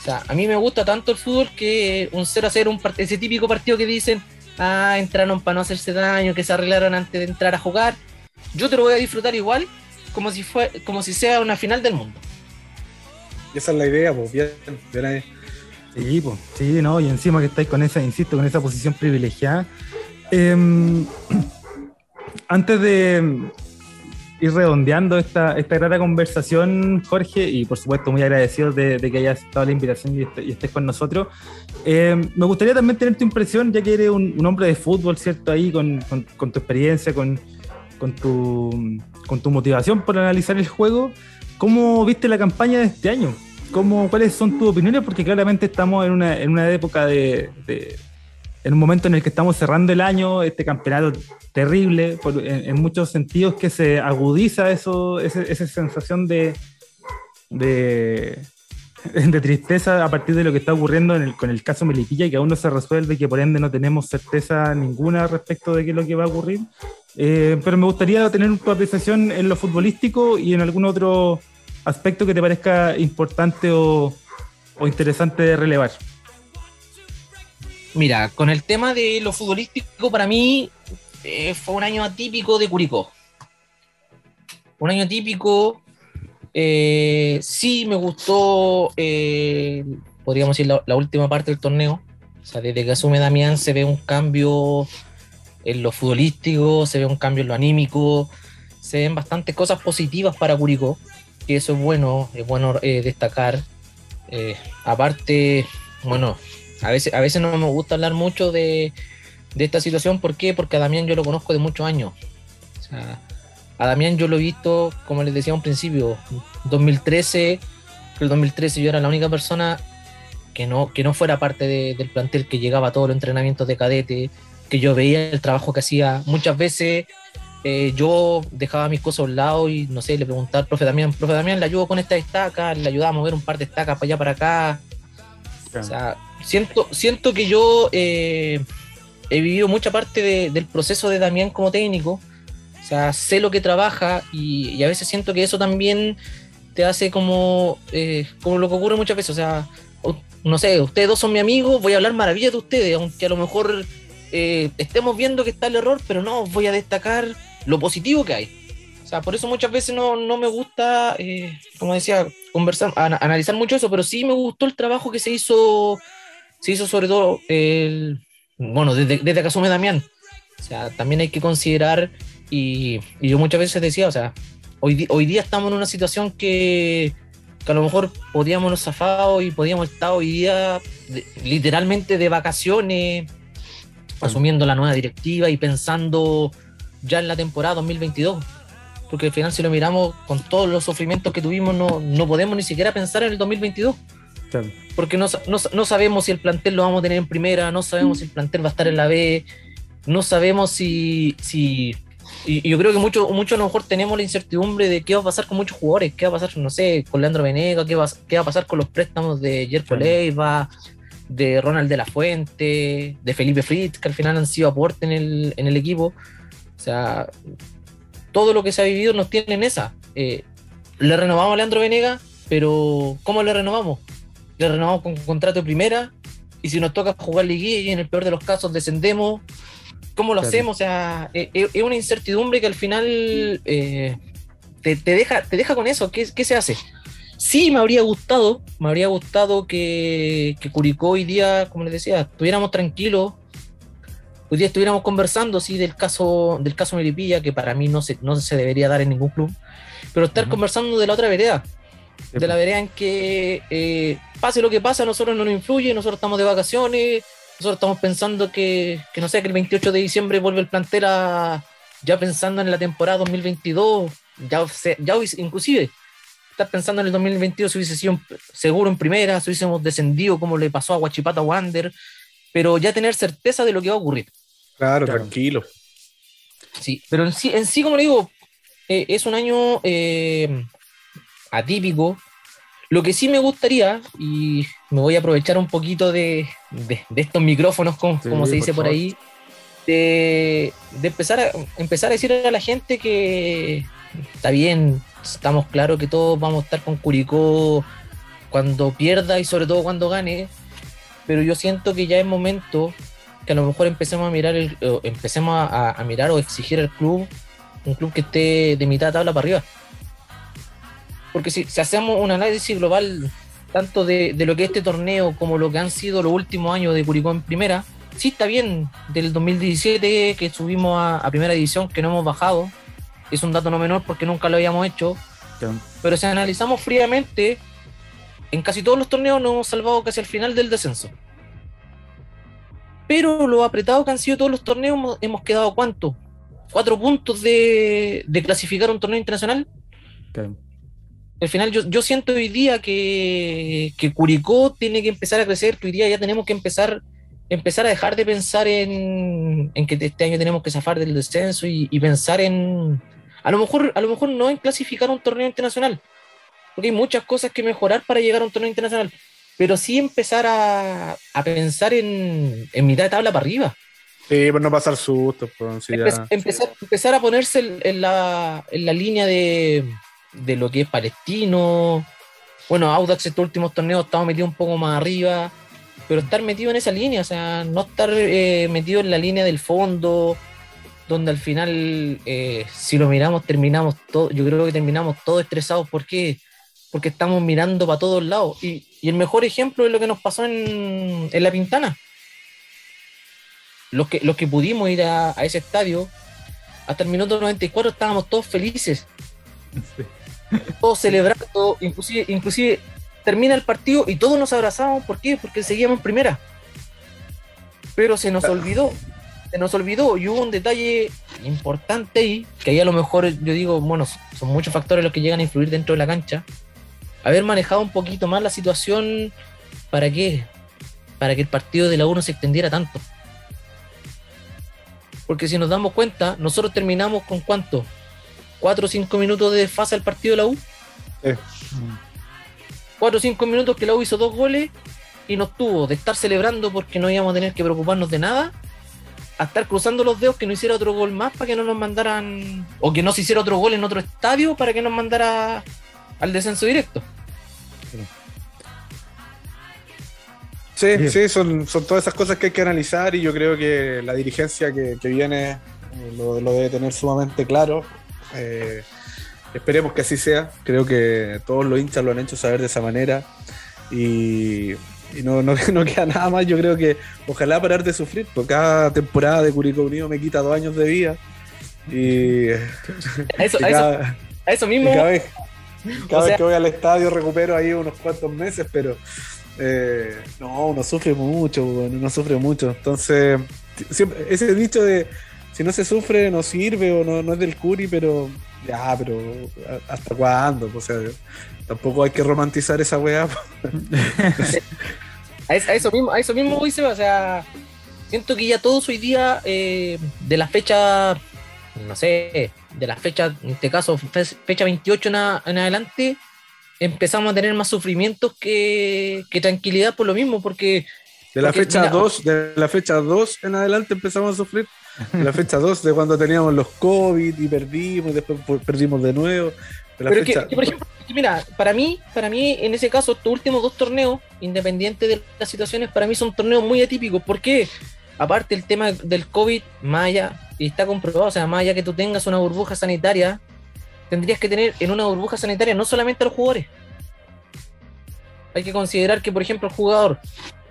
O sea, a mí me gusta tanto el fútbol que un 0 a 0, un part- ese típico partido que dicen, ah, entraron para no hacerse daño, que se arreglaron antes de entrar a jugar. Yo te lo voy a disfrutar igual como si, fue, como si sea una final del mundo. Y esa es la idea, pues bien, bien ahí. Sí, pues, sí, no, y encima que estáis con esa, insisto, con esa posición privilegiada. Em, <clears throat> antes de ir redondeando esta, esta grata conversación, Jorge, y por supuesto muy agradecido de, de que hayas aceptado la invitación y, este- estés con nosotros, em, me gustaría también tener tu impresión, ya que eres un, hombre de fútbol, ¿cierto? Ahí con, con- tu experiencia, con, con, tu, con tu motivación por analizar el juego, ¿cómo viste la campaña de este año? ¿Cómo, ¿Cuáles son tus opiniones? Porque claramente estamos en una, en una época de- en un momento en el que estamos cerrando el año, este campeonato terrible, por- en, muchos sentidos que se agudiza esa sensación de tristeza a partir de lo que está ocurriendo en el- con el caso Melipilla y que aún no se resuelve y que por ende no tenemos certeza ninguna respecto de qué es lo que va a ocurrir. Eh, pero me gustaría tener tu apreciación en lo futbolístico y en algún otro aspecto que te parezca importante o, o interesante de relevar. Mira, con el tema de lo futbolístico, para mí eh, fue un año atípico de Curicó. Un año atípico. eh, sí me gustó, eh, podríamos decir, la, última parte del torneo. O sea, desde que asume Damián se ve un cambio en lo futbolístico, se ve un cambio en lo anímico, se ven bastantes cosas positivas para Curicó, que eso es bueno, es bueno eh, destacar. Eh, aparte, bueno, a veces, a veces no me gusta hablar mucho de, esta situación. ¿Por qué? Porque a Damián yo lo conozco de muchos años. O sea, a Damián yo lo he visto, como les decía un principio, 2013, que el 2013 yo era la única persona que no, que no fuera parte de- del plantel que llegaba a todos los entrenamientos de cadete, que yo veía el trabajo que hacía. Muchas veces eh, yo dejaba mis cosas a un lado y no sé, le preguntaba al profe Damián, profe Damián, le ayudo con esta estaca, le ayudaba a mover un par de estacas para allá, para acá. O sea, siento, siento que yo eh, he vivido mucha parte de- del proceso de Damián como técnico. O sea, sé lo que trabaja y, a veces siento que eso también te hace como, eh, como lo que ocurre muchas veces. O sea, no sé, ustedes dos son mi amigos, voy a hablar maravillas de ustedes, aunque a lo mejor eh, estemos viendo que está el error, pero no, voy a destacar lo positivo que hay. O sea, por eso muchas veces no, no me gusta, como decía, conversar, ana- analizar mucho eso, pero sí me gustó el trabajo que se hizo, se hizo sobre todo, el, bueno, desde, desde que asume Damián. O sea, también hay que considerar, y, y yo muchas veces decía, o sea, hoy, hoy día estamos en una situación que, que a lo mejor podíamos haber zafado y podíamos estar hoy día de- literalmente de vacaciones, asumiendo la nueva directiva y pensando ya en la temporada 2022. Porque al final si lo miramos con todos los sufrimientos que tuvimos, no, no podemos ni siquiera pensar en el 2022. Porque no, no, no, sabemos si el plantel lo vamos a tener en primera, no sabemos si el plantel va a estar en la B, no sabemos si... si y, yo creo que mucho, mucho a lo mejor tenemos la incertidumbre de qué va a pasar con muchos jugadores, qué va a pasar, no sé, con Leandro Venega, qué va, qué va a pasar con los préstamos de Jerko Leiva, de Ronald de la Fuente, de Felipe Fritz, que al final han sido aporte en el, en el equipo. O sea, todo lo que se ha vivido nos tiene en esa. Eh, le renovamos a Leandro Venega, pero ¿cómo le renovamos? Le renovamos con contrato de primera, y si nos toca jugar liguilla y en el peor de los casos descendemos, ¿cómo lo hacemos? O sea, eh, eh, es, una incertidumbre que al final te, deja, te deja con eso. ¿Qué, ¿Qué, se hace? Sí, me habría gustado, me habría gustado que, que Curicó hoy día, como les decía, estuviéramos tranquilos, hoy día estuviéramos conversando sí del caso del caso Melipilla, que para mí no se, no se debería dar en ningún club, pero estar conversando de la otra vereda, de la vereda en que eh, pase lo que pase, a nosotros no nos influye, nosotros estamos de vacaciones, nosotros estamos pensando que, que no sé, que el 28 de diciembre vuelve el plantel a, ya pensando en la temporada 2022, ya, ya inclusive estar pensando en el 2022 si hubiese sido seguro en primera, si hubiésemos descendido como le pasó a Guachipata Wander, pero ya tener certeza de lo que va a ocurrir. Claro, tranquilo. Sí, pero en sí, en sí como le digo, eh, es un año eh, atípico. Lo que sí me gustaría, y me voy a aprovechar un poquito de, estos micrófonos, como, se dice por, ahí, de, empezar, a, empezar a decir a la gente que está bien, estamos claros que todos vamos a estar con Curicó cuando pierda y sobre todo cuando gane, pero yo siento que ya es momento que a lo mejor empecemos a mirar el, empecemos a, mirar o exigir al club un club que esté de mitad de tabla para arriba. Porque si, hacemos un análisis global tanto de, lo que es este torneo como lo que han sido los últimos años de Curicó en primera, sí está bien del 2017 que subimos a, primera división, que no hemos bajado, es un dato no menor porque nunca lo habíamos hecho, pero si analizamos fríamente, en casi todos los torneos nos hemos salvado casi al final del descenso. Pero lo apretado que han sido todos los torneos, hemos quedado cuánto? ¿Cuatro puntos de, clasificar un torneo internacional? Al final yo, siento hoy día que, que, Curicó tiene que empezar a crecer, que hoy día ya tenemos que empezar, empezar a dejar de pensar en, que este año tenemos que zafar del descenso y, y, pensar en, a lo, mejor, a lo mejor no en clasificar un torneo internacional, porque hay muchas cosas que mejorar para llegar a un torneo internacional, pero sí empezar a, a pensar en, en, mitad de tabla para arriba. Sí, pues no pasar susto. Pues, empezar, empezar, a ponerse en la, en la línea de, de, lo que es palestino. Bueno, Audax estos últimos torneos estaba metido un poco más arriba, pero estar metido en esa línea, o sea, no estar eh, metido en la línea del fondo, donde al final, eh, si lo miramos, terminamos todo, yo creo que terminamos todos estresados. ¿Por qué? porque estamos mirando para todos lados. Y, el mejor ejemplo es lo que nos pasó en, La Pintana. Los que, los que pudimos ir a, ese estadio, hasta el minuto 94 estábamos todos felices. Todos celebrando, inclusive, inclusive termina el partido y todos nos abrazamos. ¿Por qué? Porque seguíamos en primera. Pero se nos olvidó, se nos olvidó y hubo un detalle importante ahí, que ahí a lo mejor yo digo, bueno, son muchos factores los que llegan a influir dentro de la cancha, haber manejado un poquito más la situación, ¿para qué? Para que el partido de la U no se extendiera tanto. Porque si nos damos cuenta, nosotros terminamos con cuánto? ¿Cuatro o cinco minutos de fase al partido de la U? Cuatro o cinco minutos que la U hizo dos goles y nos tuvo de estar celebrando porque no íbamos a tener que preocuparnos de nada a estar cruzando los dedos que no hiciera otro gol más para que no nos mandaran o que no se hiciera otro gol en otro estadio para que nos mandara al descenso directo. Sí, sí, son, son todas esas cosas que hay que analizar y yo creo que la dirigencia que, viene eh, lo, debe tener sumamente claro. Eh, esperemos que así sea. Creo que todos los hinchas lo han hecho saber de esa manera y, no, <laughs> no, queda nada más. Yo creo que ojalá parar de sufrir, porque cada temporada de Curicó Unido me quita dos años de vida. Y, eso, a eso, mismo. Cada vez, que voy al estadio recupero ahí unos cuantos meses, pero eh, no, uno sufre mucho, uno sufre mucho. Entonces, siempre, ese dicho de si no se sufre, no sirve o no, no es del curi, pero ya, pero ¿hasta cuándo? O sea, tampoco hay que romantizar esa weá. <laughs> a, eso mismo, a eso mismo o sea, siento que ya todos hoy día, eh, de la fecha, no sé, de la fecha, en este caso, fecha 28 en, en adelante, empezamos a tener más sufrimientos que, que tranquilidad por lo mismo, porque... De la fecha 2, de la fecha 2 en adelante empezamos a sufrir. <laughs> La fecha 2 de cuando teníamos los COVID y perdimos, después perdimos de nuevo. Pero que, por ejemplo, mira, para mí, para mí, en ese caso, estos últimos dos torneos, independiente de las situaciones, para mí son torneos muy atípicos. ¿Por qué? Aparte el tema del COVID, Maya, y está comprobado, o sea, más allá que tú tengas una burbuja sanitaria, tendrías que tener en una burbuja sanitaria no solamente a los jugadores. Hay que considerar que, por ejemplo, el jugador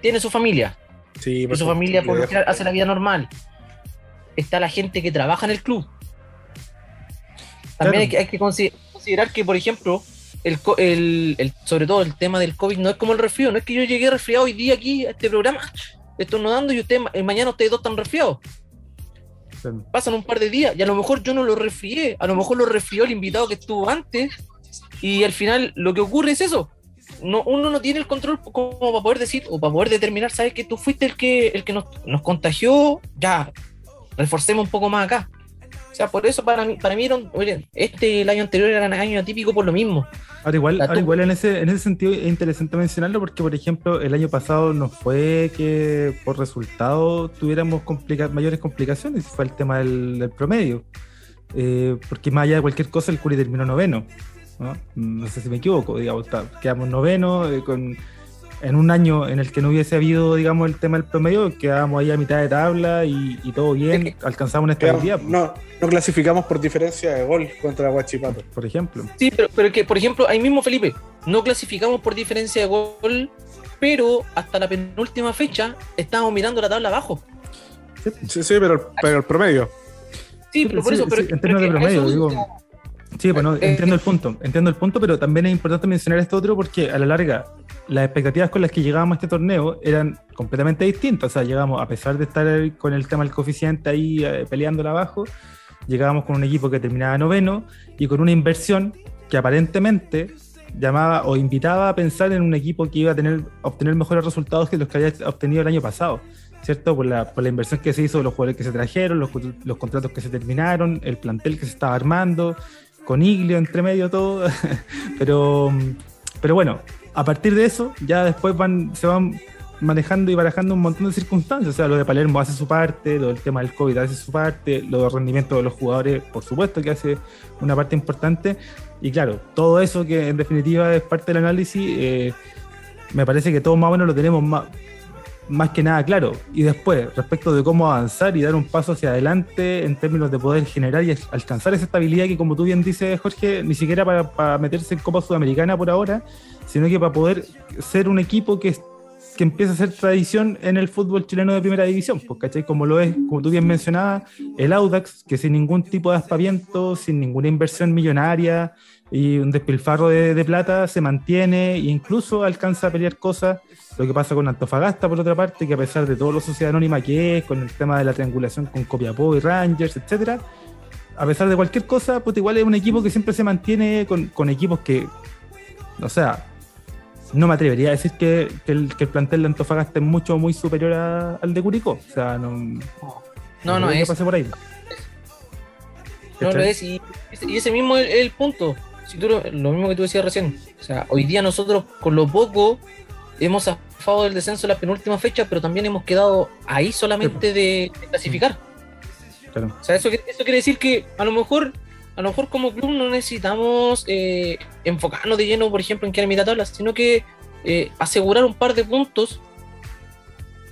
tiene su familia. Sí, su familia por hace la vida normal. Está la gente que trabaja en el club. También hay, que, considerar que, por ejemplo, el, sobre todo el tema del COVID no es como el resfrío. No es que yo llegué resfriado hoy día aquí a este programa, estornudando y usted, mañana ustedes dos están resfriados. Pasan un par de días y a lo mejor yo no lo resfrié, a lo mejor lo resfrió el invitado que estuvo antes y al final lo que ocurre es eso. No, uno no tiene el control como para poder decir o para poder determinar, sabes que tú fuiste el que, el que nos, nos contagió, ya, reforcemos un poco más acá. O sea, por eso para mí, para mí este el año anterior era un año atípico por lo mismo. Ahora igual, igual en ese, en ese sentido es interesante mencionarlo porque, por ejemplo, el año pasado no fue que por resultado tuviéramos mayores complicaciones, fue el tema del, promedio. Eh, porque más allá de cualquier cosa, el Curi terminó noveno. ¿no? sé si me equivoco, digamos, quedamos noveno eh, con en un año en el que no hubiese habido, digamos, el tema del promedio, quedábamos ahí a mitad de tabla y, todo bien, alcanzamos una estabilidad. No, no clasificamos por diferencia de gol contra Guachipato. Por ejemplo. Sí, pero, pero que, por ejemplo, ahí mismo, Felipe, no clasificamos por diferencia de gol, pero hasta la penúltima fecha estábamos mirando la tabla abajo. Sí, sí, pero, pero el promedio. Sí, pero por eso. Pero, en términos de promedio, digo. Sí, bueno, eh, entiendo el punto, entiendo el punto, pero también es importante mencionar esto otro porque a la larga las expectativas con las que llegábamos a este torneo eran completamente distintas. O sea, llegamos, a pesar de estar con el tema del coeficiente ahí eh, peleándola abajo, llegábamos con un equipo que terminaba noveno y con una inversión que aparentemente llamaba o invitaba a pensar en un equipo que iba a tener obtener mejores resultados que los que había obtenido el año pasado. ¿Cierto? Por la, por la inversión que se hizo, los jugadores que se trajeron, los, los contratos que se terminaron, el plantel que se estaba armando, con Iglio entre medio todo. <laughs> pero, pero bueno, a partir de eso, ya después van, se van manejando y barajando un montón de circunstancias. O sea, lo de Palermo hace su parte, lo del tema del COVID hace su parte, lo del rendimiento de los jugadores, por supuesto que hace una parte importante. Y claro, todo eso que en definitiva es parte del análisis, eh, me parece que todo más o menos lo tenemos más, más que nada claro. Y después, respecto de cómo avanzar y dar un paso hacia adelante en términos de poder generar y alcanzar esa estabilidad que, como tú bien dices, Jorge, ni siquiera para, para meterse en Copa Sudamericana por ahora, sino que para poder ser un equipo que, que empiece a ser tradición en el fútbol chileno de primera división, pues, ¿cachai? Como lo es, como tú bien mencionabas, el Audax, que sin ningún tipo de aspaviento, sin ninguna inversión millonaria y un despilfarro de, plata, se mantiene e incluso alcanza a pelear cosas lo que pasa con Antofagasta, por otra parte, que a pesar de todo lo sociedad anónima que es, con el tema de la triangulación con Copiapó y Rangers, etcétera, a pesar de cualquier cosa, pues igual es un equipo que siempre se mantiene con, equipos que, o sea, no me atrevería a decir que, el, plantel de Antofagasta es mucho, muy superior al de Curicó. O sea, no. No, no, es. por ahí. No lo es, y, ese mismo es el, punto. Si tú, lo mismo que tú decías recién. O sea, hoy día nosotros, con lo poco hemos zafado del descenso en la penúltima fecha, pero también hemos quedado ahí solamente de, clasificar. O sea, eso, eso quiere decir que a lo mejor a lo mejor como club no necesitamos eh, enfocarnos de lleno, por ejemplo, en en mitad tabla, sino que eh, asegurar un par de puntos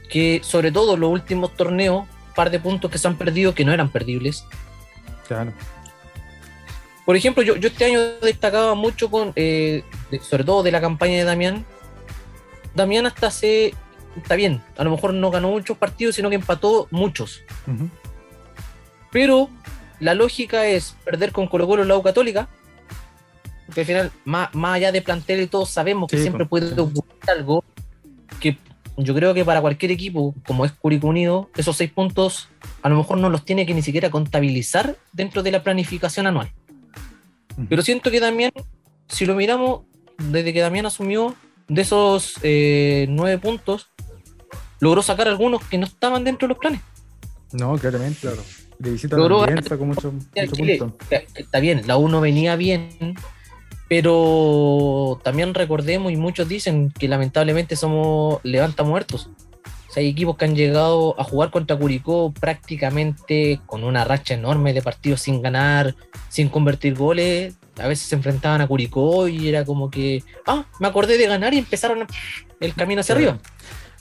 que, sobre todo los últimos torneos, un par de puntos que se han perdido que no eran perdibles. Claro. Por ejemplo, yo, yo este año destacaba mucho con, eh, sobre todo de la campaña de Damián, Damián hasta se. Está bien, a lo mejor no ganó muchos partidos, sino que empató muchos. Pero la lógica es perder con Colo Colo la U Católica, porque al final, más, allá de plantel y todos sabemos que siempre puede ocurrir algo. que yo creo que para cualquier equipo, como es Curicó Unido, esos seis puntos a lo mejor no los tiene que ni siquiera contabilizar dentro de la planificación anual. Pero siento que también, si lo miramos, desde que Damián asumió, de esos eh, nueve puntos, logró sacar algunos que no estaban dentro de los planes. No, claramente. Claro. De visita logró con mucho, mucho Está bien, la 1 venía bien, pero también recordemos, y muchos dicen que lamentablemente somos levanta muertos. hay equipos que han llegado a jugar contra Curicó prácticamente con una racha enorme de partidos sin ganar, sin convertir goles. A veces se enfrentaban a Curicó y era como que, ah, me acordé de ganar y empezaron el camino hacia arriba.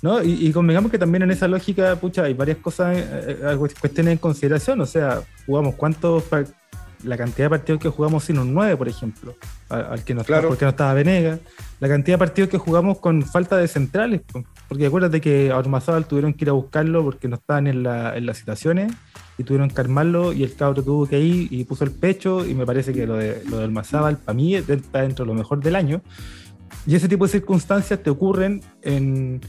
¿No? Y, convengamos que también en esa lógica, pucha, hay varias cosas, eh, eh, cuestiones en consideración. O sea, jugamos cuántos, la cantidad de partidos que jugamos sin un 9, por ejemplo, al, que no claro. porque no estaba Venega, la cantidad de partidos que jugamos con falta de centrales, porque acuérdate que a Ormazábal tuvieron que ir a buscarlo porque no estaban en, la, en las situaciones y tuvieron que armarlo y el cabro tuvo que ir y puso el pecho y me parece que lo de, lo de Ormazábal para mí está dentro de lo mejor del año. Y ese tipo de circunstancias te ocurren en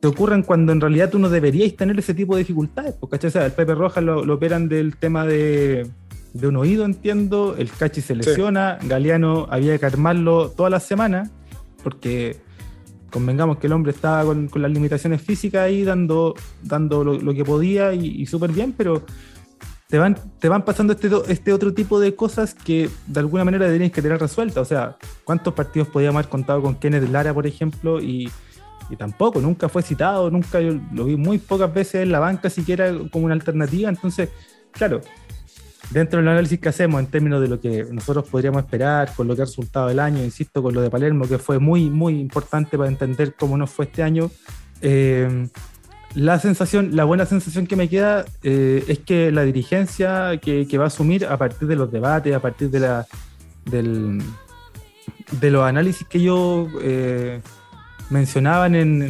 te ocurren cuando en realidad tú no deberías tener ese tipo de dificultades. Porque, o sea, el Pepe Rojas lo, operan del tema de, un oído, entiendo. El Cachi se lesiona. Galeano había que armarlo toda la semana. Porque convengamos que el hombre estaba con, las limitaciones físicas ahí dando, dando lo, que podía y, súper bien, pero te van, te van pasando este, este otro tipo de cosas que de alguna manera deberías que tener resueltas. O sea, ¿cuántos partidos podíamos haber contado con Kenneth Lara, por ejemplo? Y y tampoco, nunca fue citado, nunca lo vi muy pocas veces en la banca siquiera como una alternativa. Entonces, claro, dentro del análisis que hacemos en términos de lo que nosotros podríamos esperar, con lo que ha resultado el año, insisto, con lo de Palermo, que fue muy, muy importante para entender cómo nos fue este año, eh, la sensación, la buena sensación que me queda eh, es que la dirigencia que, va a asumir a partir de los debates, a partir de la del, de los análisis que yo eh, mencionaban en,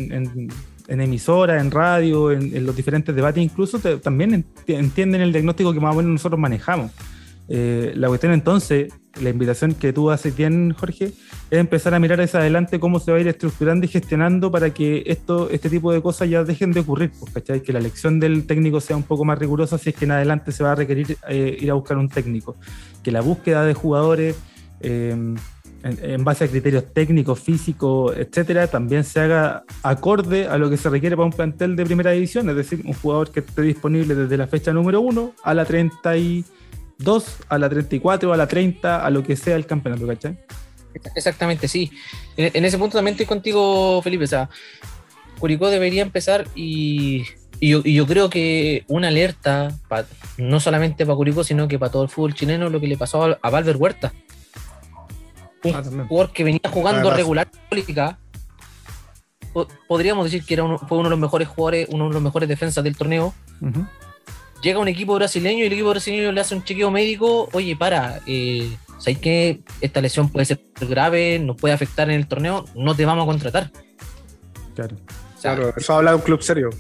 en, emisora, en radio, en, los diferentes debates, incluso también entienden el diagnóstico que más o menos nosotros manejamos. Eh, la cuestión entonces, la invitación que tú haces bien, Jorge, es empezar a mirar hacia adelante cómo se va a ir estructurando y gestionando para que esto, este tipo de cosas ya dejen de ocurrir, pues, Que la elección del técnico sea un poco más rigurosa si es que en adelante se va a requerir eh, ir a buscar un técnico. Que la búsqueda de jugadores... Eh, en, base a criterios técnicos, físicos, etcétera, también se haga acorde a lo que se requiere para un plantel de primera división, es decir, un jugador que esté disponible desde la fecha número 1 a la 32, a la 34, a la 30, a lo que sea el campeonato, ¿cachai? Exactamente, sí. En, ese punto también estoy contigo, Felipe. O sea, Curicó debería empezar y, yo, creo que una alerta, no solamente para Curicó, sino que para todo el fútbol chileno, lo que le pasó a, a Valver Huerta un ah, jugador que venía jugando regular podríamos decir que era fue uno de los mejores jugadores, uno de los mejores defensas del torneo. Llega un equipo brasileño y el equipo brasileño le hace un chequeo médico. Oye, para, eh, ¿sabes que esta lesión puede ser grave, nos puede afectar en el torneo? No te vamos a contratar. Claro. claro, eso habla de un club serio.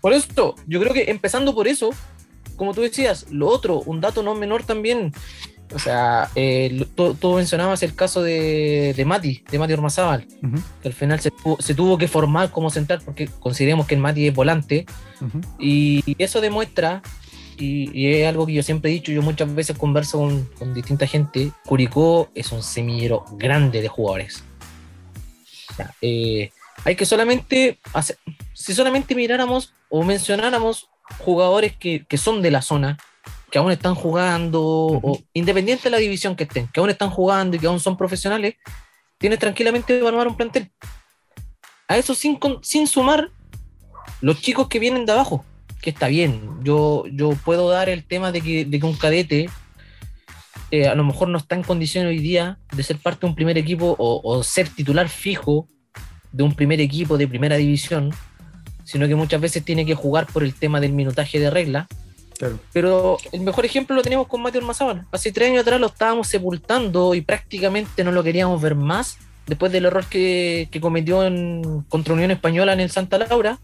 Por eso, yo creo que empezando por eso, como tú decías, lo otro, un dato no menor también, o sea, eh, tú, mencionabas el caso de, de Mati, de Mati Ormazábal, que al final se, tuvo que formar como central porque consideremos que el Mati es volante. y, eso demuestra, y, es algo que yo siempre he dicho, yo muchas veces converso con, distinta gente, Curicó es un semillero grande de jugadores. Eh, hay que solamente, hacer, si solamente miráramos o mencionáramos jugadores que, que son de la zona, que aún están jugando, o independiente de la división que estén, que aún están jugando y que aún son profesionales, tienes tranquilamente para armar un plantel. A eso sin, sin sumar los chicos que vienen de abajo, que está bien. Yo, yo puedo dar el tema de que, de que un cadete eh, a lo mejor no está en condiciones hoy día de ser parte de un primer equipo o, o ser titular fijo de un primer equipo de primera división, sino que muchas veces tiene que jugar por el tema del minutaje de regla pero el mejor ejemplo lo tenemos con Mateo Mazábal. Hace tres años atrás lo estábamos sepultando y prácticamente no lo queríamos ver más después del error que, cometió en, contra Unión Española en el Santa Laura.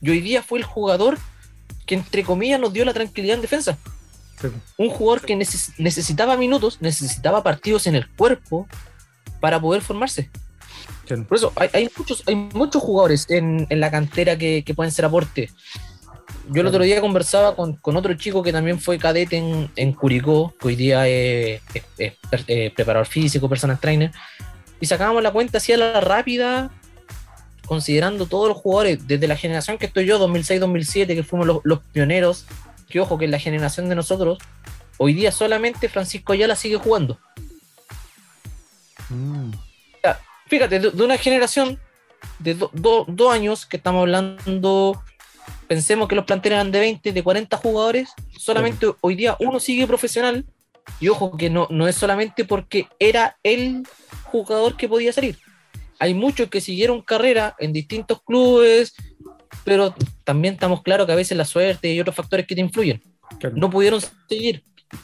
Y hoy día fue el jugador que, entre comillas, nos dio la tranquilidad en defensa. Un jugador que necesitaba minutos, necesitaba partidos en el cuerpo para poder formarse. Por eso hay, hay, muchos, hay muchos jugadores en, en la cantera que, que, pueden ser aporte. Yo el otro día conversaba con, con otro chico que también fue cadete en, en Curicó, que hoy día es, es, es, es eh, preparador físico, personal trainer, y sacábamos la cuenta así a la rápida, considerando todos los jugadores, desde la generación que estoy yo, 2006-2007, que fuimos los, los, pioneros, que ojo, que en la generación de nosotros, hoy día solamente Francisco Ayala sigue jugando. Mm. O sea, fíjate, de, de, una generación de dos do, do años que estamos hablando, pensemos que los planteles eran de 20, de 40 jugadores, solamente sí. hoy día uno sigue profesional, y ojo que no, no es solamente porque era el jugador que podía salir hay muchos que siguieron carrera en distintos clubes, pero también estamos claros que a veces la suerte y otros factores que te influyen. Claro. No pudieron seguir. O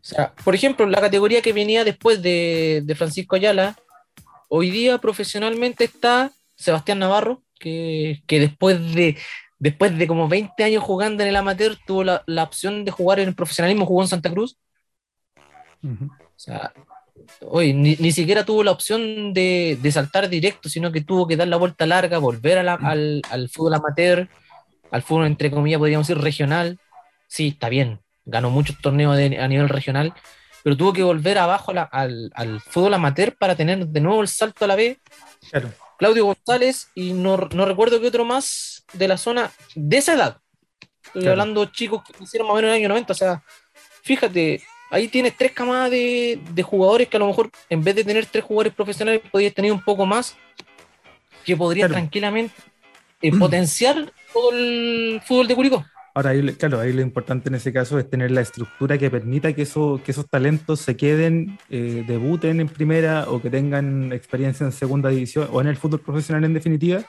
sea, por ejemplo, la categoría que venía después de, de, Francisco Ayala, hoy día profesionalmente está Sebastián Navarro, que, que después de después de como 20 años jugando en el amateur, tuvo la, la opción de jugar en el profesionalismo, jugó en Santa Cruz. Uh -huh. O sea, Oye, ni, ni, siquiera tuvo la opción de, de, saltar directo, sino que tuvo que dar la vuelta larga, volver a la, al, al, fútbol amateur, al fútbol, entre comillas, podríamos decir regional. Sí, está bien, ganó muchos torneos de, a nivel regional, pero tuvo que volver abajo la, al, al, fútbol amateur para tener de nuevo el salto a la B. Claro. Claudio González y no, no recuerdo qué otro más de la zona de esa edad. Estoy claro. hablando chicos que hicieron más o menos en el año 90, o sea, fíjate, ahí tienes tres camadas de, de, jugadores que a lo mejor en vez de tener tres jugadores profesionales podrías tener un poco más que podría claro. tranquilamente eh, potenciar todo el fútbol de Curicó. Ahora, claro, ahí lo importante en ese caso es tener la estructura que permita que, eso, que esos talentos se queden, eh, debuten en primera o que tengan experiencia en segunda división o en el fútbol profesional en definitiva.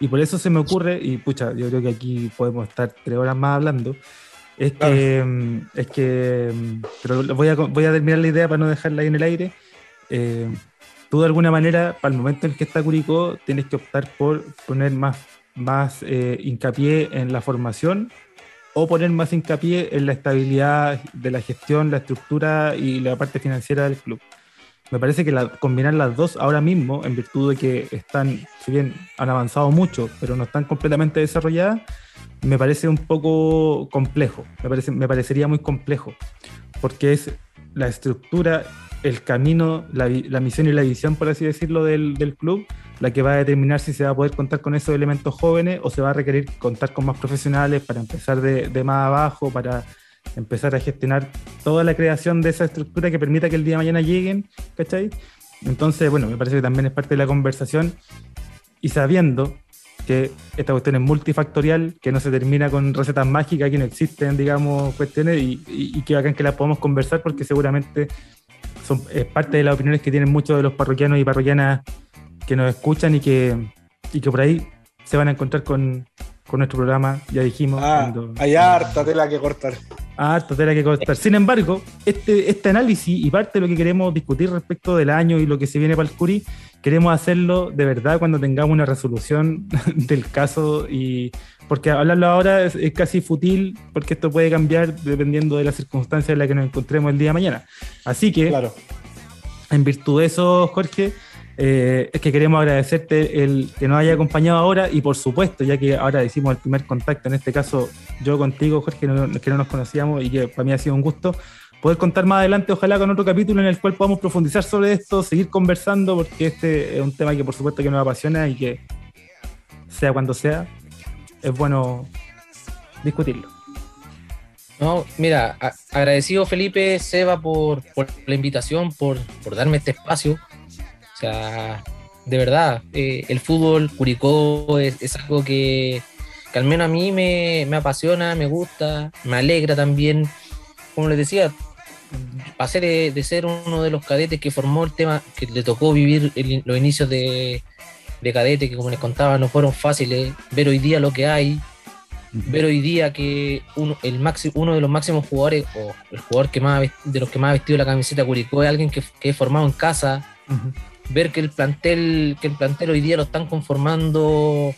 Y por eso se me ocurre, y pucha, yo creo que aquí podemos estar tres horas más hablando, es que, ah. es que, pero voy a, voy a terminar la idea para no dejarla ahí en el aire. Eh, tú de alguna manera, para el momento en que está Curicó, tienes que optar por poner más, más eh, hincapié en la formación o poner más hincapié en la estabilidad de la gestión, la estructura y la parte financiera del club. Me parece que combinar las dos ahora mismo, en virtud de que están, si bien han avanzado mucho, pero no están completamente desarrolladas, me parece un poco complejo, me, parece, me parecería muy complejo, porque es la estructura, el camino, la, la, misión y la visión, por así decirlo, del, del, club, la que va a determinar si se va a poder contar con esos elementos jóvenes o se va a requerir contar con más profesionales para empezar de, de más abajo, para empezar a gestionar toda la creación de esa estructura que permita que el día de mañana lleguen, ¿cachai? Entonces, bueno, me parece que también es parte de la conversación y sabiendo que esta cuestión es multifactorial, que no se termina con recetas mágicas, que no existen, digamos, cuestiones y, y, y que bacán que las podamos conversar porque seguramente son, es parte de las opiniones que tienen muchos de los parroquianos y parroquianas que nos escuchan y que, y que por ahí se van a encontrar con, con nuestro programa, ya dijimos. Ah, cuando, hay harta tela que cortar. Harta tela que cortar. Sin embargo, este, este análisis y parte de lo que queremos discutir respecto del año y lo que se viene para el Curi, queremos hacerlo de verdad cuando tengamos una resolución <laughs> del caso y porque hablarlo ahora es, es, casi fútil porque esto puede cambiar dependiendo de las circunstancias en las que nos encontremos el día de mañana. Así que, claro. en virtud de eso, Jorge, eh, es que queremos agradecerte el que nos haya acompañado ahora y por supuesto, ya que ahora hicimos el primer contacto, en este caso yo contigo, Jorge, no, que no nos conocíamos y que para mí ha sido un gusto poder contar más adelante, ojalá con otro capítulo en el cual podamos profundizar sobre esto, seguir conversando, porque este es un tema que por supuesto que nos apasiona y que sea cuando sea, es bueno discutirlo. No, mira, agradecido Felipe, Seba por, por la invitación, por, por darme este espacio. O sea, de verdad, eh, el fútbol Curicó es, es algo que, que, al menos a mí me, me, apasiona, me gusta, me alegra también. Como les decía, pasé de, de, ser uno de los cadetes que formó el tema, que le tocó vivir los inicios de, de cadete, que como les contaba no fueron fáciles, ver hoy día lo que hay, ver hoy día que uno, el máximo, uno de los máximos jugadores, o el jugador que más de los que más ha vestido la camiseta Curicó es alguien que, que es formado en casa. Uh -huh ver que el plantel, que el plantel hoy día lo están conformando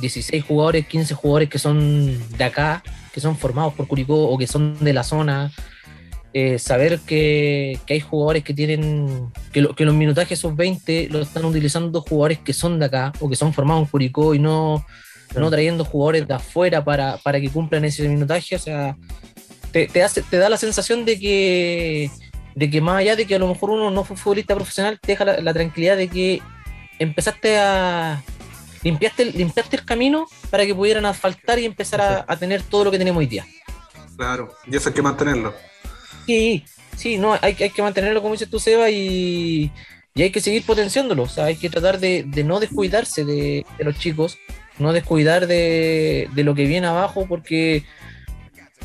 16 jugadores, 15 jugadores que son de acá, que son formados por Curicó o que son de la zona. Eh, saber que, que, hay jugadores que tienen, que, que los minutajes sub-20 lo están utilizando jugadores que son de acá o que son formados en Curicó y no, no trayendo jugadores de afuera para, para que cumplan ese minutaje, o sea, te, te, hace, te da la sensación de que, de que más allá de que a lo mejor uno no fue futbolista profesional, te deja la, la tranquilidad de que empezaste a, limpiaste, limpiaste el camino para que pudieran asfaltar y empezar a, a, tener todo lo que tenemos hoy día. Claro, y eso hay que mantenerlo. Sí, sí, no, hay, hay que mantenerlo como dices tú, Seba, y, y hay que seguir potenciándolo. O sea, hay que tratar de, de no descuidarse de, de, los chicos, no descuidar de, de, lo que viene abajo, porque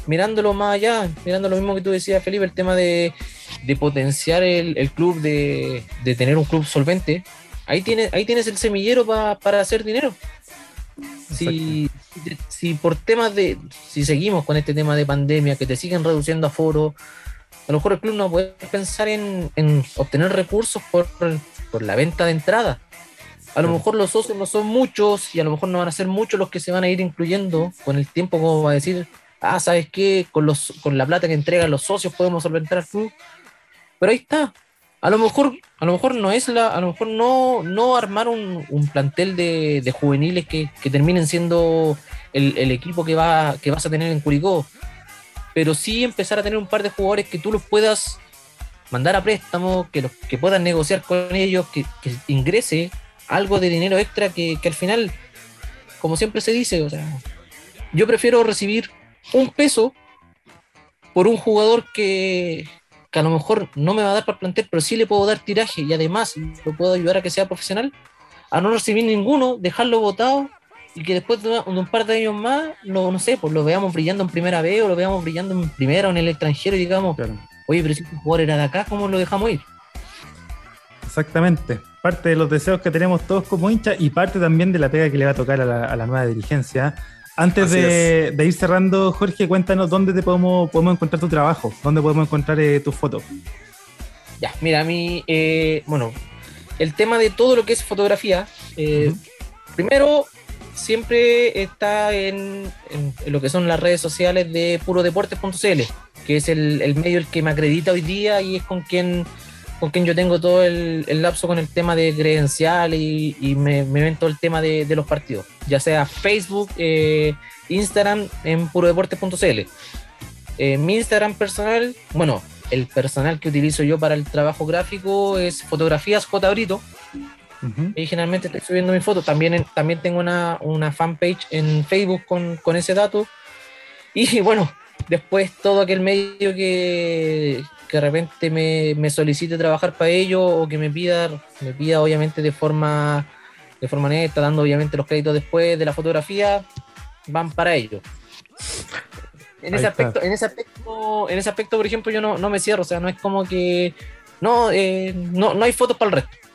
mirándolo más allá, mirando lo mismo que tú decías, Felipe, el tema de, de potenciar el, el club, de, de, tener un club solvente, ahí tienes, ahí tienes el semillero pa, para hacer dinero. Si, si, por temas de, si seguimos con este tema de pandemia, que te siguen reduciendo aforo, a lo mejor el club no puede pensar en, en obtener recursos por, por, la venta de entrada. A lo mejor los socios no son muchos y a lo mejor no van a ser muchos los que se van a ir incluyendo con el tiempo, como va a decir, ah, ¿sabes qué? Con, los, con la plata que entregan los socios podemos solventar el club. Pero ahí está, a lo mejor, a lo mejor no es la, a lo mejor no, no armar un, un plantel de, de, juveniles que, que terminen siendo el, el, equipo que, va, que vas a tener en Curicó, pero sí empezar a tener un par de jugadores que tú los puedas mandar a préstamo, que, los, que puedas negociar con ellos, que, ingrese algo de dinero extra que, que, al final, como siempre se dice, o sea, yo prefiero recibir un peso por un jugador que, que a lo mejor no me va a dar para el plantel, pero sí le puedo dar tiraje y además lo puedo ayudar a que sea profesional, a no recibir ninguno, dejarlo votado y que después de un par de años más, lo, no sé, pues lo veamos brillando en primera vez o lo veamos brillando en primera o en el extranjero y digamos, claro. oye, pero si este jugador era de acá, ¿cómo lo dejamos ir? Exactamente. Parte de los deseos que tenemos todos como hinchas y parte también de la pega que le va a tocar a la, a la nueva dirigencia. Antes de, de, ir cerrando, Jorge, cuéntanos dónde te podemos, podemos encontrar tu trabajo, dónde podemos encontrar eh, tus fotos. Ya, mira, a mí, eh, bueno, el tema de todo lo que es fotografía, eh, uh -huh. primero, siempre está en, lo que son las redes sociales de purodeportes.cl, que es el, medio el que me acredita hoy día y es con quien, con quien yo tengo todo el, lapso con el tema de credencial y, me, me, ven todo el tema de, de, los partidos, ya sea Facebook, eh, Instagram, en purodeportes.cl. Eh, mi Instagram personal, bueno, el personal que utilizo yo para el trabajo gráfico es fotografías J. Brito. Uh -huh. Y generalmente estoy subiendo mi foto. También, en, también tengo una, una fanpage en Facebook con, con, ese dato. Y <laughs> bueno, después todo aquel medio que, que de repente me, me, solicite trabajar para ello o que me pida, me pida obviamente de forma, de forma neta, dando obviamente los créditos después de la fotografía, van para ello. En ese, aspecto, en ese aspecto, en ese aspecto, por ejemplo, yo no, no me cierro, o sea, no es como que no, eh, no, no hay fotos para el resto.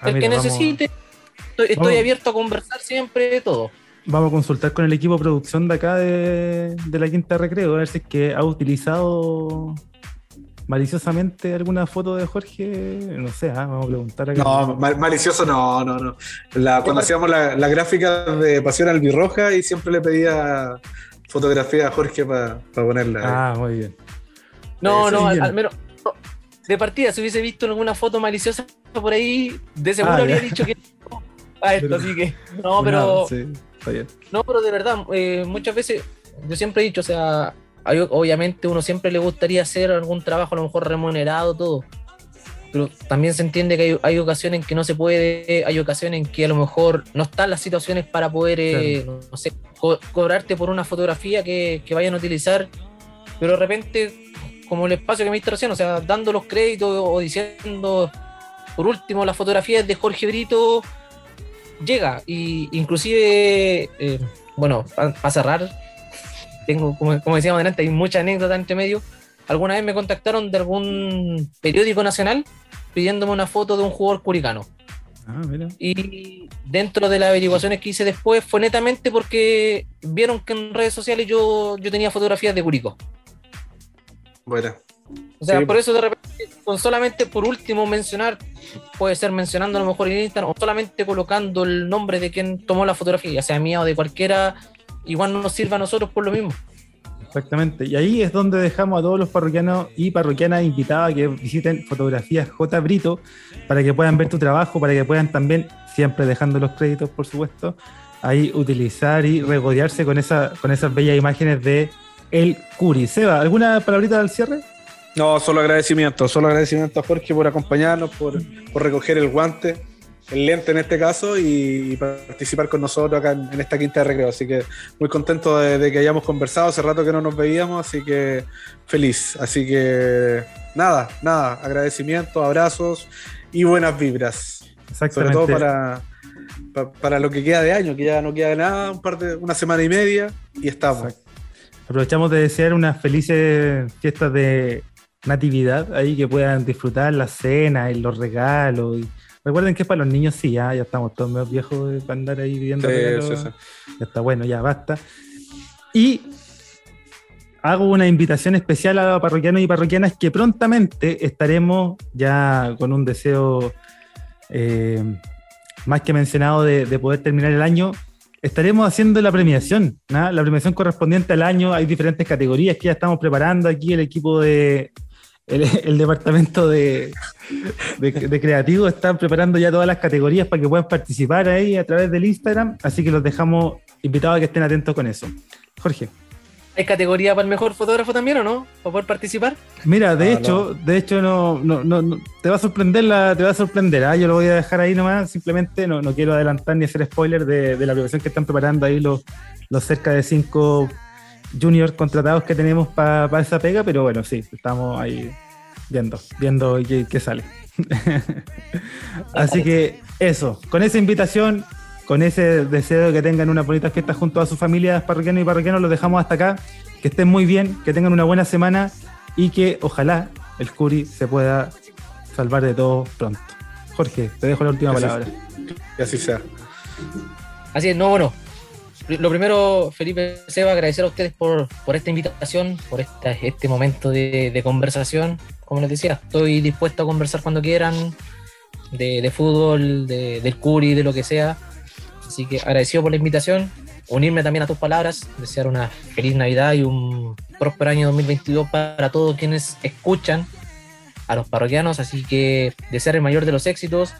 Ah, el mira, que necesite, vamos, estoy, estoy vamos. abierto a conversar siempre, todo. Vamos a consultar con el equipo de producción de acá de, de la Quinta Recreo, a ver si es que ha utilizado maliciosamente alguna foto de Jorge, no sé, ¿eh? vamos a preguntar acá. No, mal, malicioso no, no, no. La, cuando hacíamos la, la, gráfica de Pasión Albirroja y siempre le pedía fotografía a Jorge para pa ponerla. Ah, muy bien. No, eh, no, al, al, menos de partida, si hubiese visto alguna foto maliciosa por ahí, de seguro ah, habría dicho que <laughs> a esto, pero, así que no, pero sí, está bien. no, pero de verdad, eh, muchas veces yo siempre he dicho, o sea, hay, obviamente uno siempre le gustaría hacer algún trabajo a lo mejor remunerado, todo, pero también se entiende que hay, hay, ocasiones en que no se puede, hay ocasiones en que a lo mejor no están las situaciones para poder, eh, claro. no sé, co cobrarte por una fotografía que, que, vayan a utilizar, pero de repente, como el espacio que me diste recién, o sea, dando los créditos o diciendo, por último, las fotografías de Jorge Brito, llega, y inclusive, eh, bueno, para cerrar, tengo, como, como decíamos adelante, hay mucha anécdota entre medio, alguna vez me contactaron de algún periódico nacional pidiéndome una foto de un jugador curicano. Ah, y dentro de las averiguaciones que hice después fue netamente porque vieron que en redes sociales yo, yo tenía fotografías de Curicó. Bueno. O sea, sí. por eso de repente, con solamente por último mencionar, puede ser mencionando a lo mejor en Instagram o solamente colocando el nombre de quien tomó la fotografía, ya sea mía o de cualquiera, igual no nos sirva a nosotros por lo mismo. Exactamente. Y ahí es donde dejamos a todos los parroquianos y parroquianas invitados a que visiten fotografías J. Brito para que puedan ver tu trabajo, para que puedan también, siempre dejando los créditos, por supuesto, ahí utilizar y regodearse con, esa, con esas bellas imágenes de El Curi. Seba, ¿alguna palabrita al cierre? No, solo agradecimiento, solo agradecimiento a Jorge por acompañarnos, por, por recoger el guante el lente en este caso y, participar con nosotros acá en, esta quinta de recreo. Así que muy contento de, que hayamos conversado, hace rato que no nos veíamos, así que feliz. Así que nada, nada, agradecimiento, abrazos y buenas vibras. Sobre todo para, para, lo que queda de año, que ya no queda nada, un par de, una semana y media y estamos. Aprovechamos de desear unas felices fiestas de natividad ahí que puedan disfrutar la cena y los regalos y Recuerden que para los niños sí, ya, ya estamos todos medio viejos para andar ahí viviendo. Ya está bueno, ya basta. Y hago una invitación especial a los parroquianos y parroquianas que prontamente estaremos ya con un deseo eh, más que mencionado de, poder terminar el año. Estaremos haciendo la premiación, la premiación correspondiente al año. Hay diferentes categorías que ya estamos preparando aquí el equipo de, el, departamento de, de, creativo está preparando ya todas las categorías para que puedan participar ahí a través del Instagram, así que los dejamos invitados a que estén atentos con eso. Jorge. ¿Hay categoría para el mejor fotógrafo también o no? ¿Para poder participar? Mira, de ah, hecho, de hecho no, no, no, te va a sorprender la, te va a sorprender, ¿ah? yo lo voy a dejar ahí nomás, simplemente no, no quiero adelantar ni hacer spoiler de, de la preparación que están preparando ahí los, los cerca de cinco juniors contratados que tenemos para esa pega, pero bueno, sí, estamos ahí viendo, viendo qué, sale. <laughs> Así que eso, con esa invitación, con ese deseo de que tengan una bonita fiesta junto a sus familias parroquianos y parroquianos, los dejamos hasta acá. Que estén muy bien, que tengan una buena semana y que ojalá el Curi se pueda salvar de todo pronto. Jorge, te dejo la última palabra. Que así sea. Así es, no, bueno, lo primero, Felipe Seba, agradecer a ustedes por, esta invitación, por este momento de, conversación. Como les decía, estoy dispuesto a conversar cuando quieran, de, fútbol, de, del curi, de lo que sea. Así que agradecido por la invitación, unirme también a tus palabras, desear una feliz Navidad y un próspero año 2022 para todos quienes escuchan a los parroquianos. Así que desear el mayor de los éxitos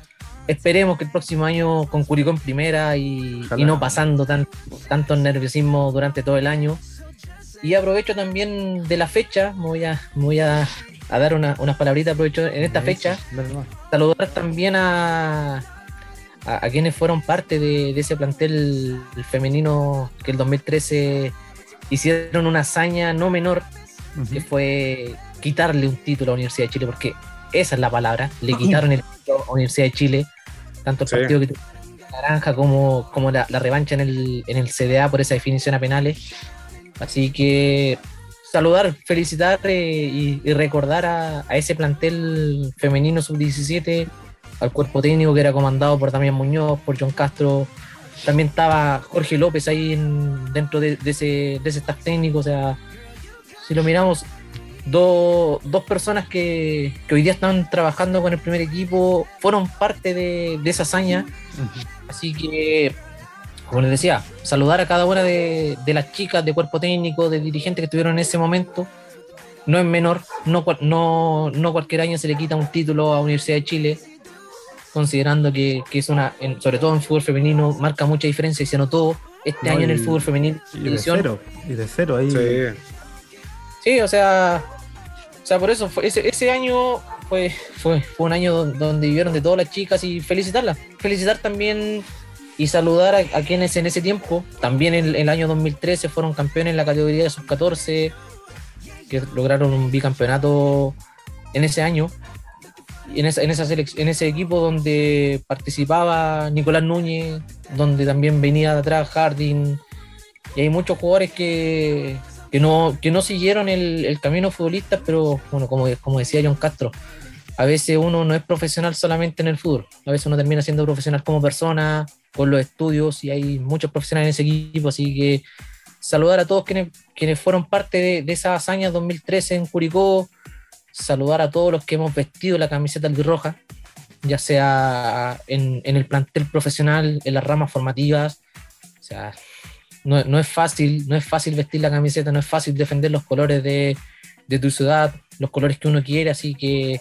esperemos que el próximo año con Curicó en primera y, no pasando tan, tanto nerviosismo durante todo el año. Y aprovecho también de la fecha, voy a, voy a, dar unas palabritas, aprovecho en esta fecha, saludar también a, a, quienes fueron parte de, ese plantel femenino que el 2013 hicieron una hazaña no menor, que fue quitarle un título a la Universidad de Chile, porque esa es la palabra, le quitaron el título a la Universidad de Chile tanto el partido que naranja como, como la, revancha en el, en el CDA por esa definición a penales. Así que saludar, felicitar eh, y, recordar a, ese plantel femenino sub-17, al cuerpo técnico que era comandado por Damián Muñoz, por John Castro. También estaba Jorge López ahí dentro de, ese, de ese staff técnico. O sea, si lo miramos, dos personas que, hoy día están trabajando con el primer equipo fueron parte de, esa hazaña. Así que, como les decía, saludar a cada una de, las chicas de cuerpo técnico, de dirigentes que estuvieron en ese momento. No es menor, no, no, no cualquier año se le quita un título a Universidad de Chile, considerando que, es una, sobre todo en fútbol femenino, marca mucha diferencia y se notó este año en el fútbol femenino. Y de cero, y de cero ahí. Sí, o sea, o sea, por eso fue, ese, ese año fue, fue, fue un año donde vivieron de todas las chicas y felicitarlas. Felicitar también y saludar a, quienes en ese tiempo, también en, el año 2013, fueron campeones en la categoría de sub-14, que lograron un bicampeonato en ese año. En, esa, en, esa en ese equipo donde participaba Nicolás Núñez, donde también venía de atrás Harding, y hay muchos jugadores que, que no, que no siguieron el, camino futbolista, pero bueno, como, como decía John Castro, a veces uno no es profesional solamente en el fútbol, a veces uno termina siendo profesional como persona, con los estudios, y hay muchos profesionales en ese equipo, así que saludar a todos quienes, quienes fueron parte de, de esa hazaña 2013 en Curicó, saludar a todos los que hemos vestido la camiseta albirroja, ya sea en, en el plantel profesional, en las ramas formativas, o sea, no, no es fácil, no es fácil vestir la camiseta, no es fácil defender los colores de, de tu ciudad, los colores que uno quiere, así que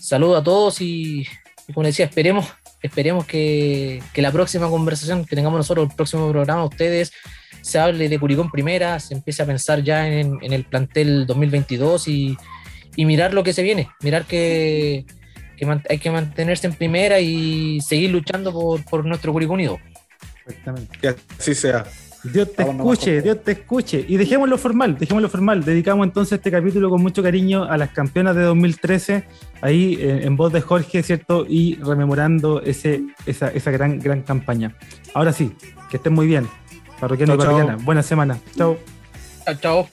saludo a todos y, y como decía, esperemos, esperemos que, que, la próxima conversación que tengamos nosotros, el próximo programa, ustedes, se hable de Curicón Primera, se empiece a pensar ya en, en el plantel 2022 y, y, mirar lo que se viene, mirar que, que hay que mantenerse en primera y seguir luchando por, por nuestro Curicó Unido. Exactamente. Que así sea. Dios te escuche, Dios te escuche. Y dejémoslo formal, dejémoslo formal. Dedicamos entonces este capítulo con mucho cariño a las campeonas de 2013, ahí en, en voz de Jorge, ¿cierto? Y rememorando ese, esa, esa gran, gran campaña. Ahora sí, que estén muy bien. Parroquiano y parroquiana. Buena semana. Chao. Chao, chao.